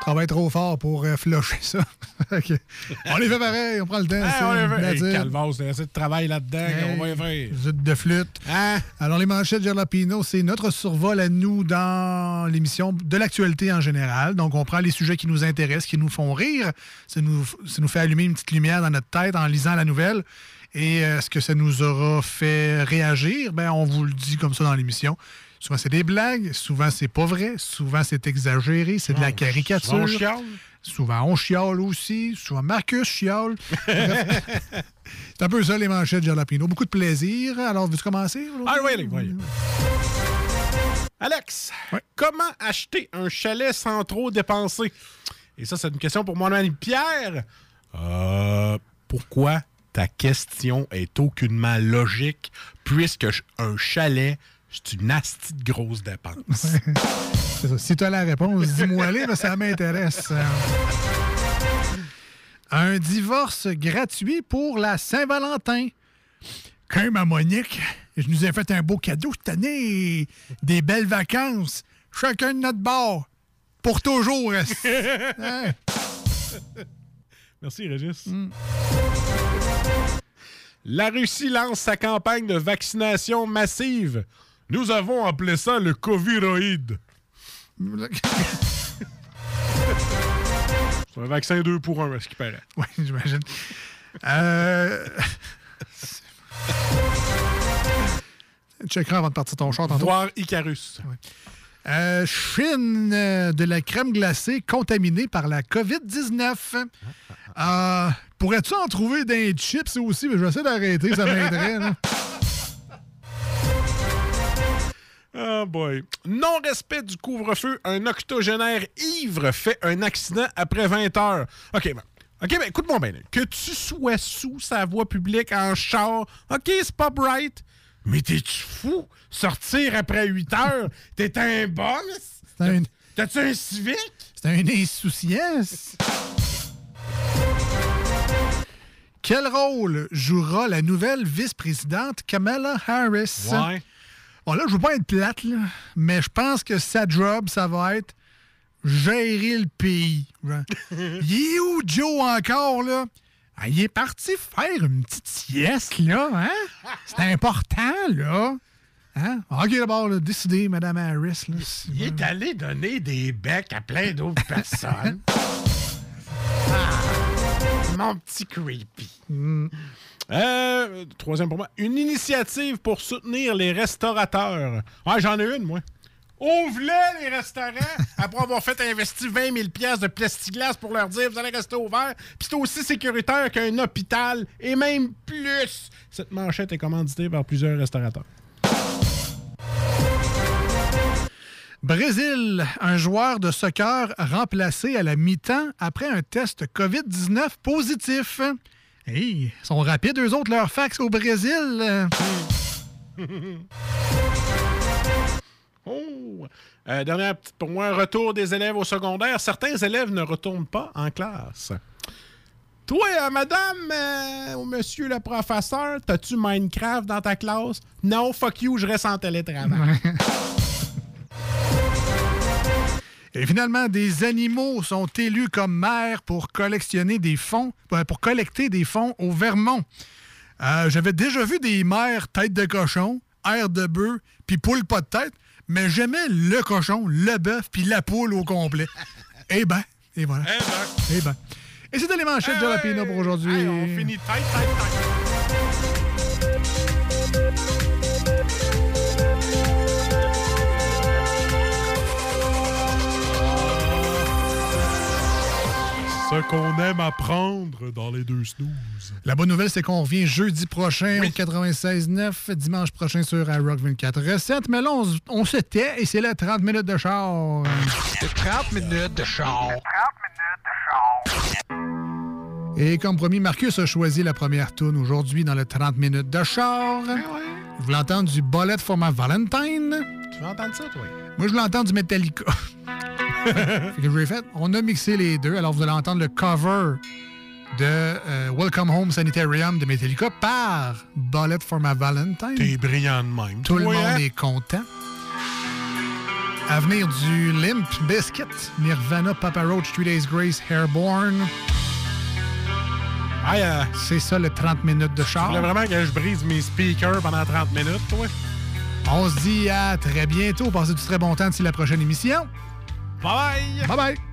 Travaille trop fort pour euh, flusher ça. On les fait pareil, on prend le temps. Ah, ça, on les fait. Hey, y a assez de travail là-dedans. Hey, On va y faire. zut de flûte. Hein? Alors, les manchettes Jalapino, c'est notre survol à nous dans l'émission de l'actualité en général. Donc, on prend les sujets qui nous intéressent, qui nous font rire. Ça nous, ça nous fait allumer une petite lumière dans notre tête en lisant la nouvelle. Et euh, ce que ça nous aura fait réagir, ben, on vous le dit comme ça dans l'émission. Souvent, c'est des blagues. Souvent, c'est pas vrai. Souvent, c'est exagéré. C'est de la caricature. souvent, on chiale. Souvent, on chiale aussi. Souvent, Marcus chiale. C'est un peu ça, les manchettes Jalapino. Beaucoup de plaisir. Alors, veux-tu commencer? Ah, oui, allez, oui. Alex, comment acheter un chalet sans trop dépenser? Et ça, c'est une question pour mon ami Pierre. Euh, pourquoi ta question est aucunement logique puisque un chalet, c'est une astie de grosse dépense? C'est ça. Si tu as la réponse, dis-moi les, mais ça m'intéresse. Un divorce gratuit pour la Saint-Valentin. Quand ma Monique, je nous ai fait un beau cadeau cette année. Des belles vacances. Chacun de notre bord. Pour toujours. Hein? Merci, Régis. La Russie lance sa campagne de vaccination massive. Nous avons appelé ça le Coviroïde. C'est un vaccin 2 pour 1, à ce qui paraît. Oui, j'imagine. Euh... Checkeras avant de partir ton char tantôt. Voir Icarus. Euh, Chine, euh, de la crème glacée contaminée par la COVID-19. Euh, Pourrais-tu en trouver des chips aussi? Mais je vais essayer d'arrêter, ça m'aiderait. Oh boy. Non-respect du couvre-feu. Un octogénaire ivre fait un accident après 20 heures. OK, ben, OK, ben, écoute-moi bien. Que tu sois sous sa voie publique en char, OK, c'est pas bright. Mais t'es-tu fou? Sortir après 8 heures? T'es un boss? C'est un, T'as-tu un civique? c'est un insouciance. Quel rôle jouera la nouvelle vice-présidente Kamala Harris? Ouais. Bon, là, je veux pas être plate, là, mais je pense que sa job, ça va être gérer le pays. il est où Joe encore, là? Ah, il est parti faire une petite sieste, là, hein? C'est important, là. Hein? OK, d'abord, là, décidez, Mme Harris. Là, si- Il est allé donner des becs à plein d'autres personnes. Ah, mon petit creepy. Euh, troisième pour moi. Une initiative pour soutenir les restaurateurs. Ouais, j'en ai une, moi. Ouvre-les, les restaurants, après avoir fait investir 20 000 pièces de plexiglas pour leur dire vous allez rester ouvert. Puis c'est aussi sécuritaire qu'un hôpital, et même plus. Cette manchette est commanditée par plusieurs restaurateurs. Brésil, un joueur de soccer remplacé à la mi-temps après un test COVID-19 positif. Hey, ils sont rapides, eux autres, leur fax au Brésil. Oh! Euh, dernière petite pour moi, retour des élèves au secondaire. Certains élèves ne retournent pas en classe. Toi, euh, madame euh, ou monsieur le professeur, t'as-tu Minecraft dans ta classe? Non, fuck you, je reste en télétravail. Et finalement, des animaux sont élus comme maires pour collectionner des fonds, euh, pour collecter des fonds au Vermont. Euh, J'avais déjà vu des maires tête de cochon, air de bœuf, puis poule pas de tête, mais jamais le cochon, le bœuf, puis la poule au complet. eh ben, et voilà. Eh ben. Et c'était les manchettes de Jalapino pour aujourd'hui. Hey, on finit tête, tête, tête. Ce qu'on aime apprendre dans les deux snooze. La bonne nouvelle, c'est qu'on revient jeudi prochain au 96.9, dimanche prochain sur iRock 24 recettes. Mais là, on, se tait et c'est là 30 minutes de char. 30 minutes de char. Et comme promis, Marcus a choisi la première tune aujourd'hui dans le 30 minutes de char. Vous l'entendez du Bullet for my Valentine? Tu vas entendre ça, toi? Moi, je l'entends du Metallica. Fait que j'ai fait, on a mixé les deux. Alors, vous allez entendre le cover de euh, Welcome Home Sanitarium de Metallica par Bullet for My Valentine. T'es brillant de même. Tout le monde hein? est content. À venir du Limp Biscuit, Nirvana, Papa Roach, Three Days Grace, Airborne. C'est ça le 30 minutes de char. voulais vraiment que je brise mes speakers pendant 30 minutes, toi? On se dit à très bientôt. Passez du très bon temps d'ici la prochaine émission. Bye bye! Bye bye!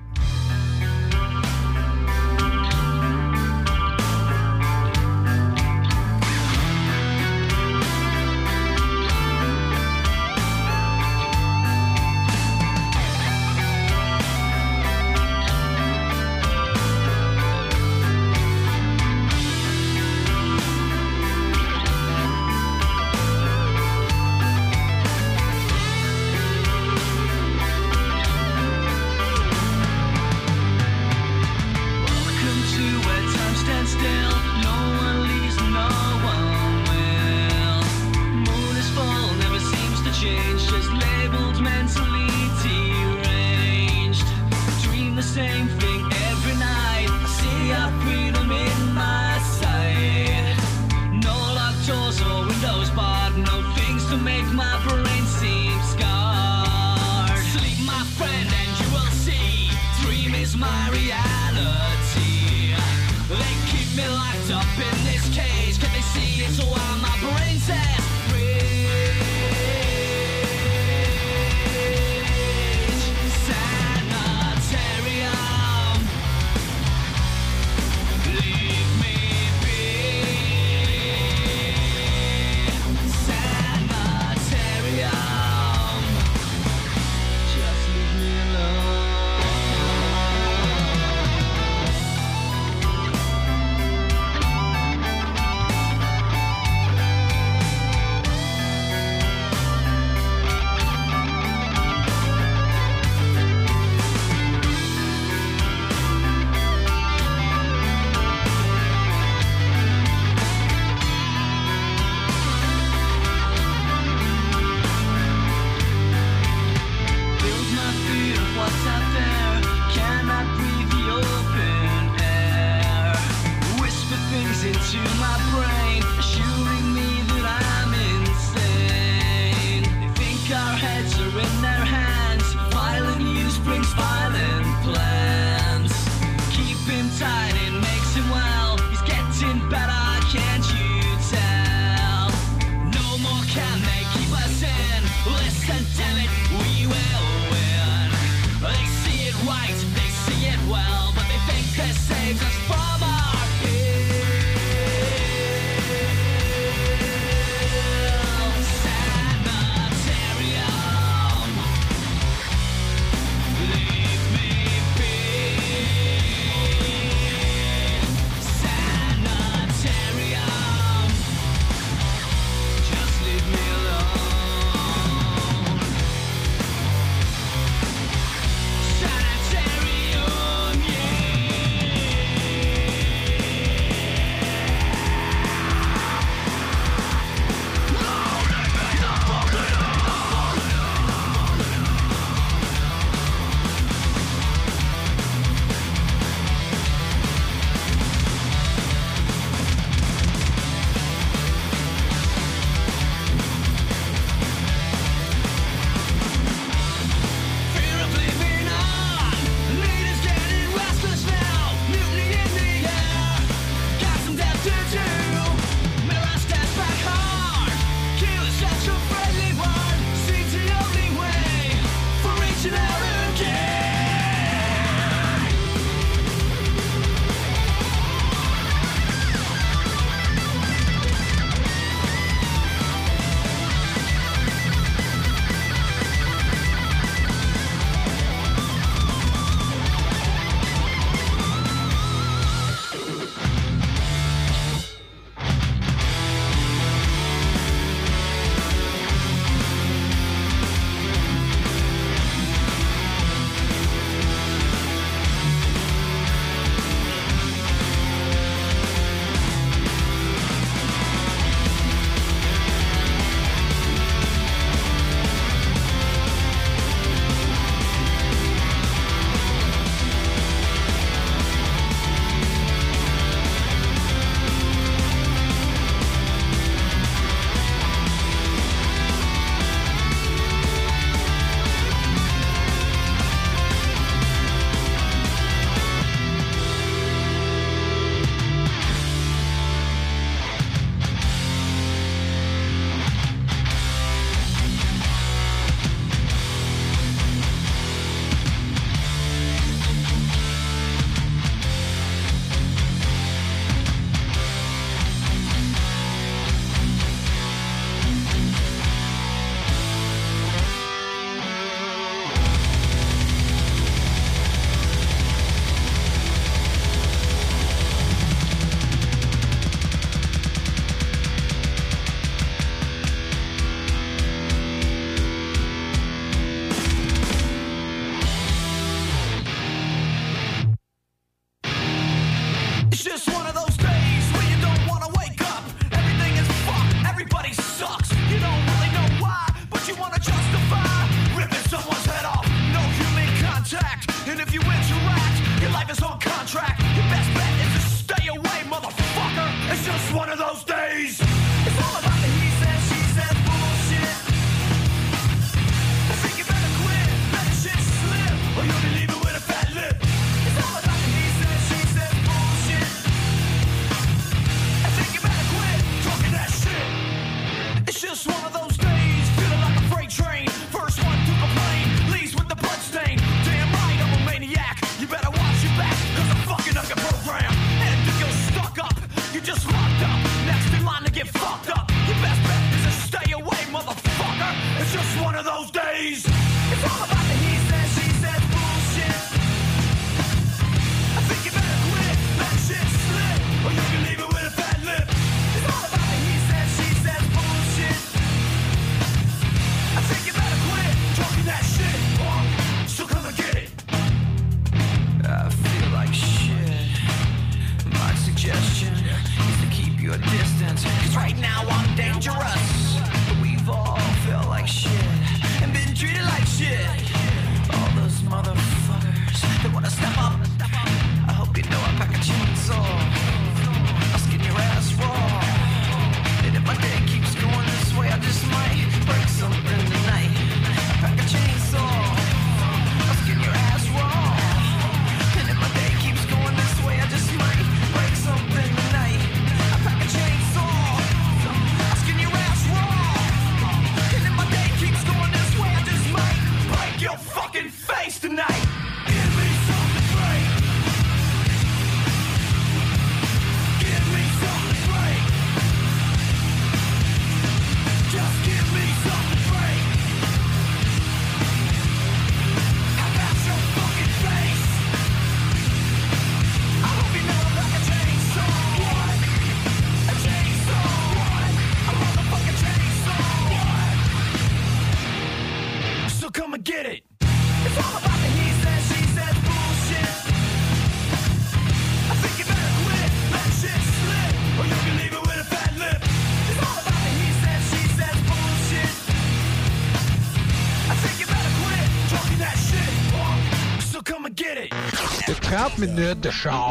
Minutes de char.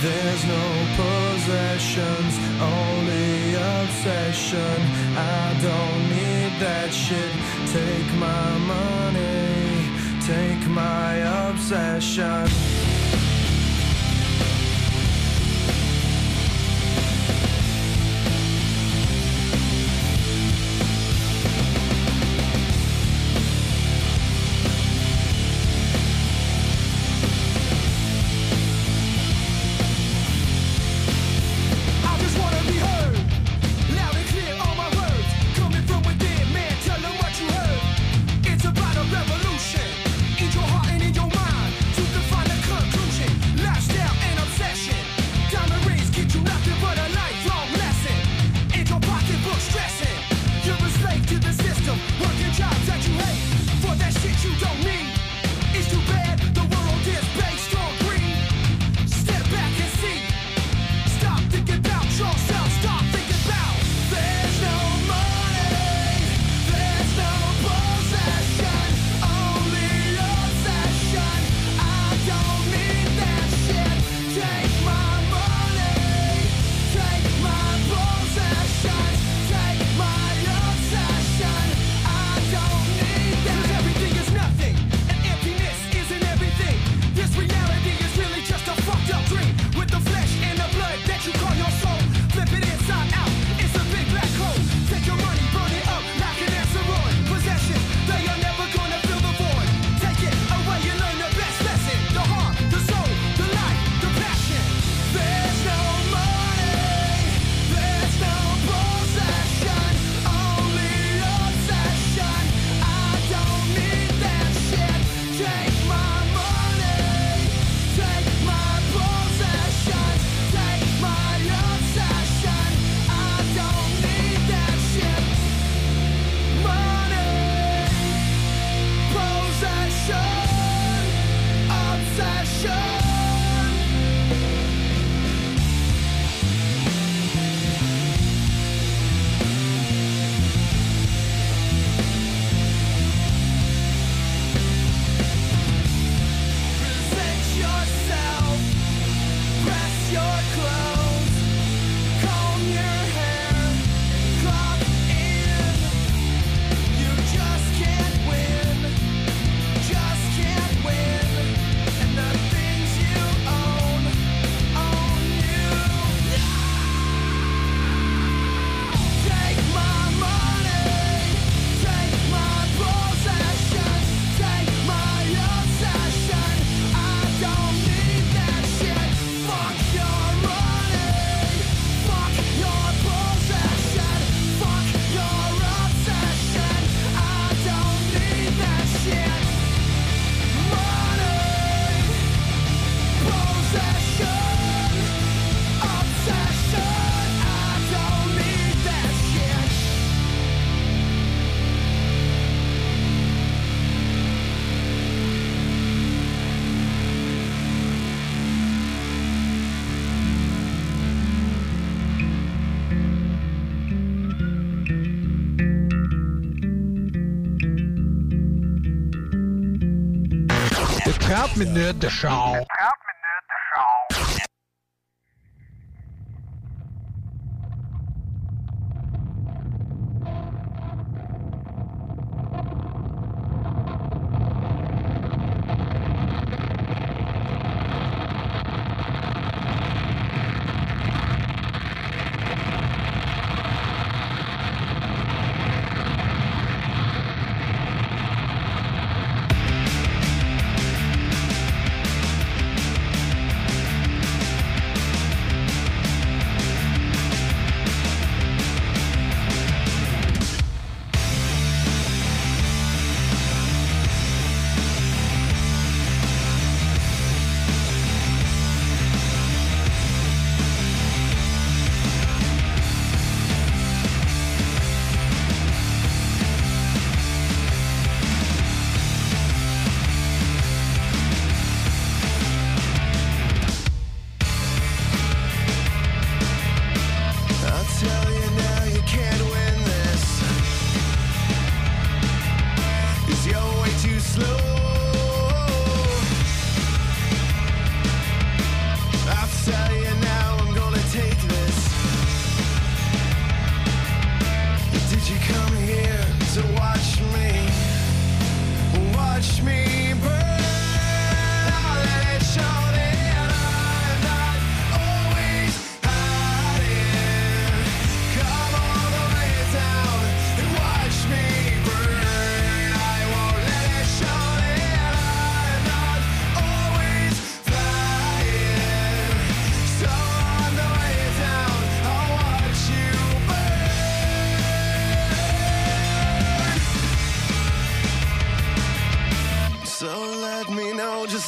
There's no possessions, only obsession. I don't need that shit. Take my money, take my obsession. Minute Nerdschau.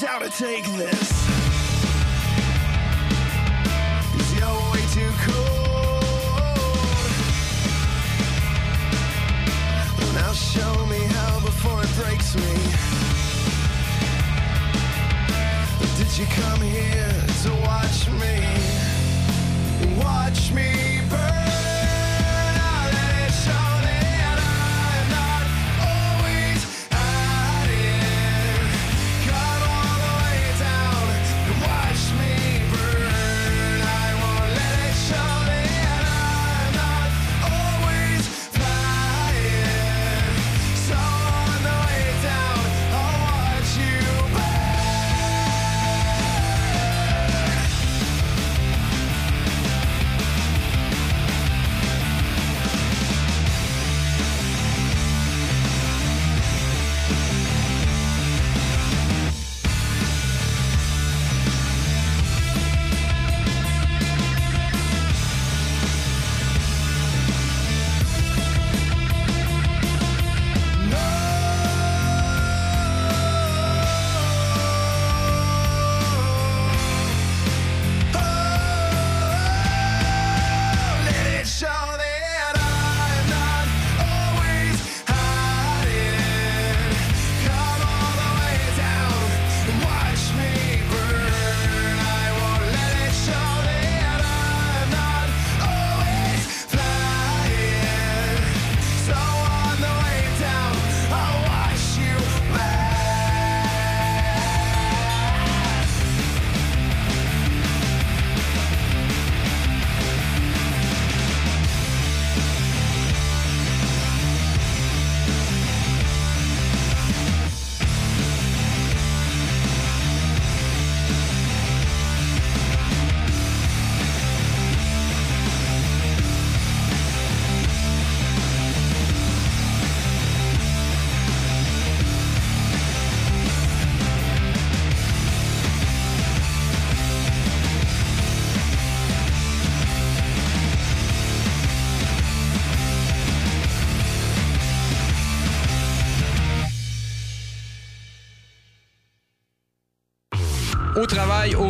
How to take this. You're way too. Now show me how before it breaks me. Did you come here to watch me? Watch me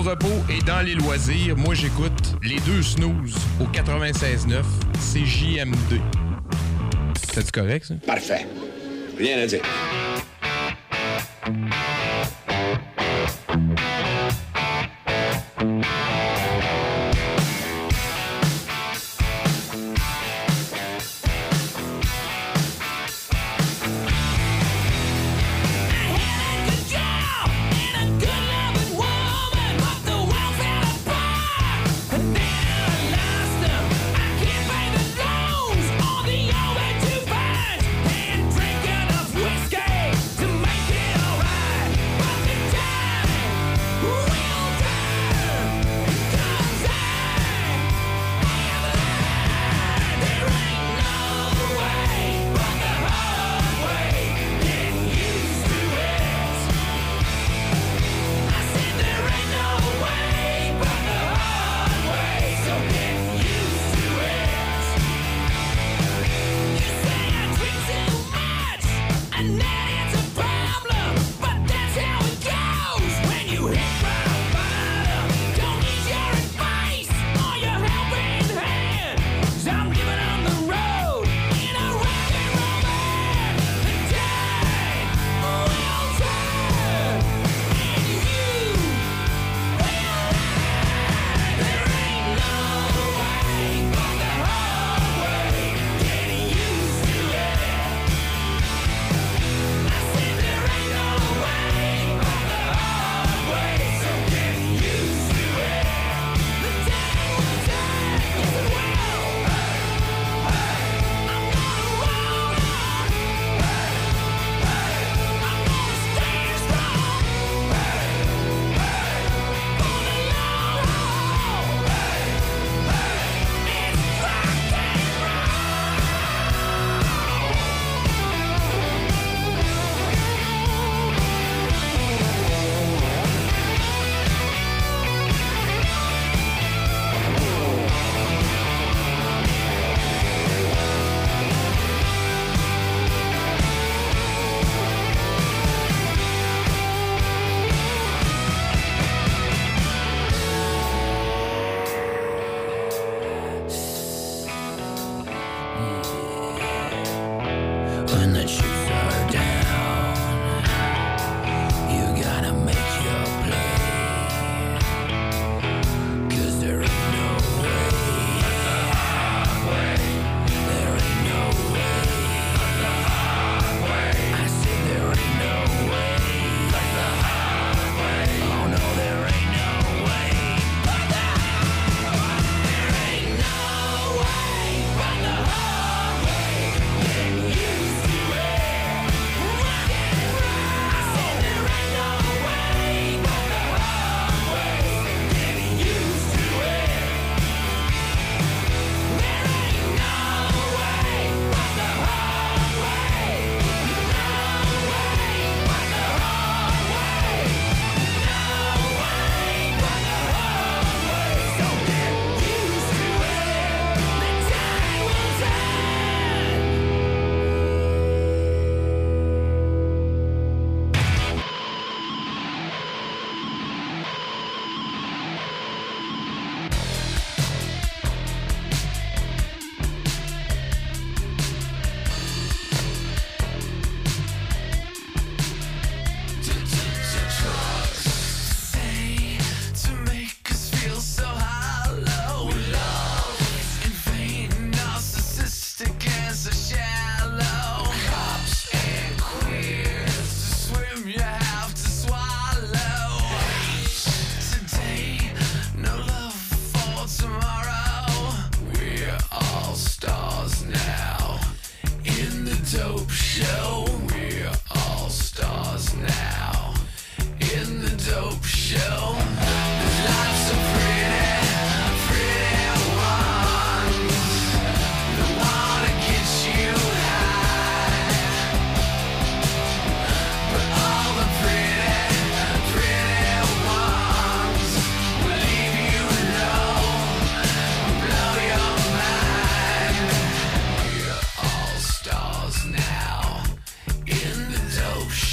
au repos et dans les loisirs, moi j'écoute les deux snooze au 96.9 CJMD. C'est correct ça? Parfait. Rien à dire.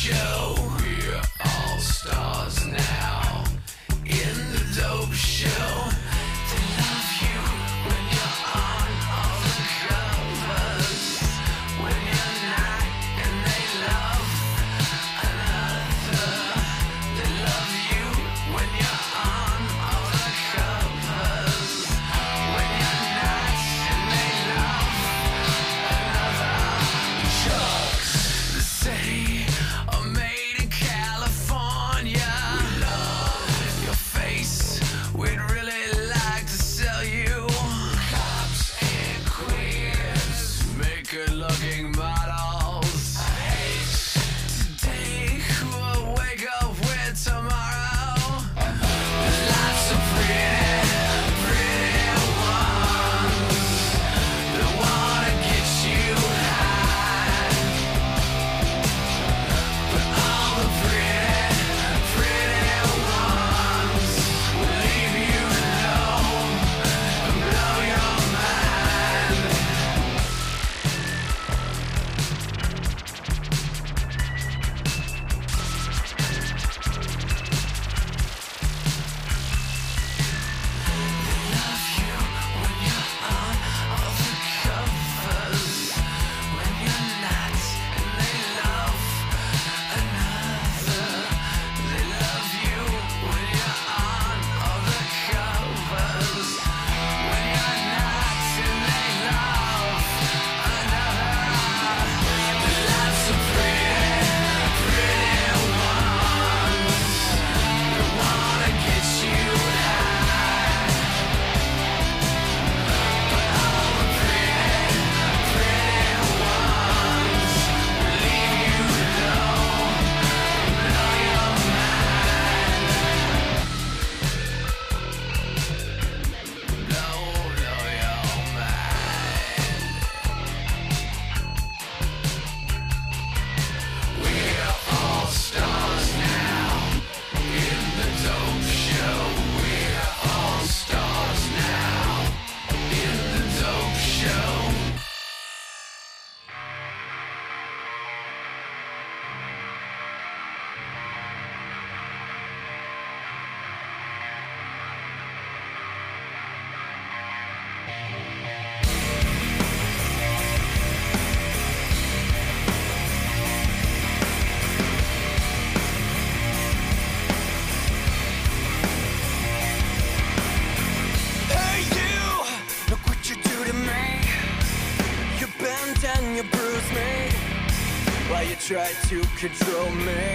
show. Control me.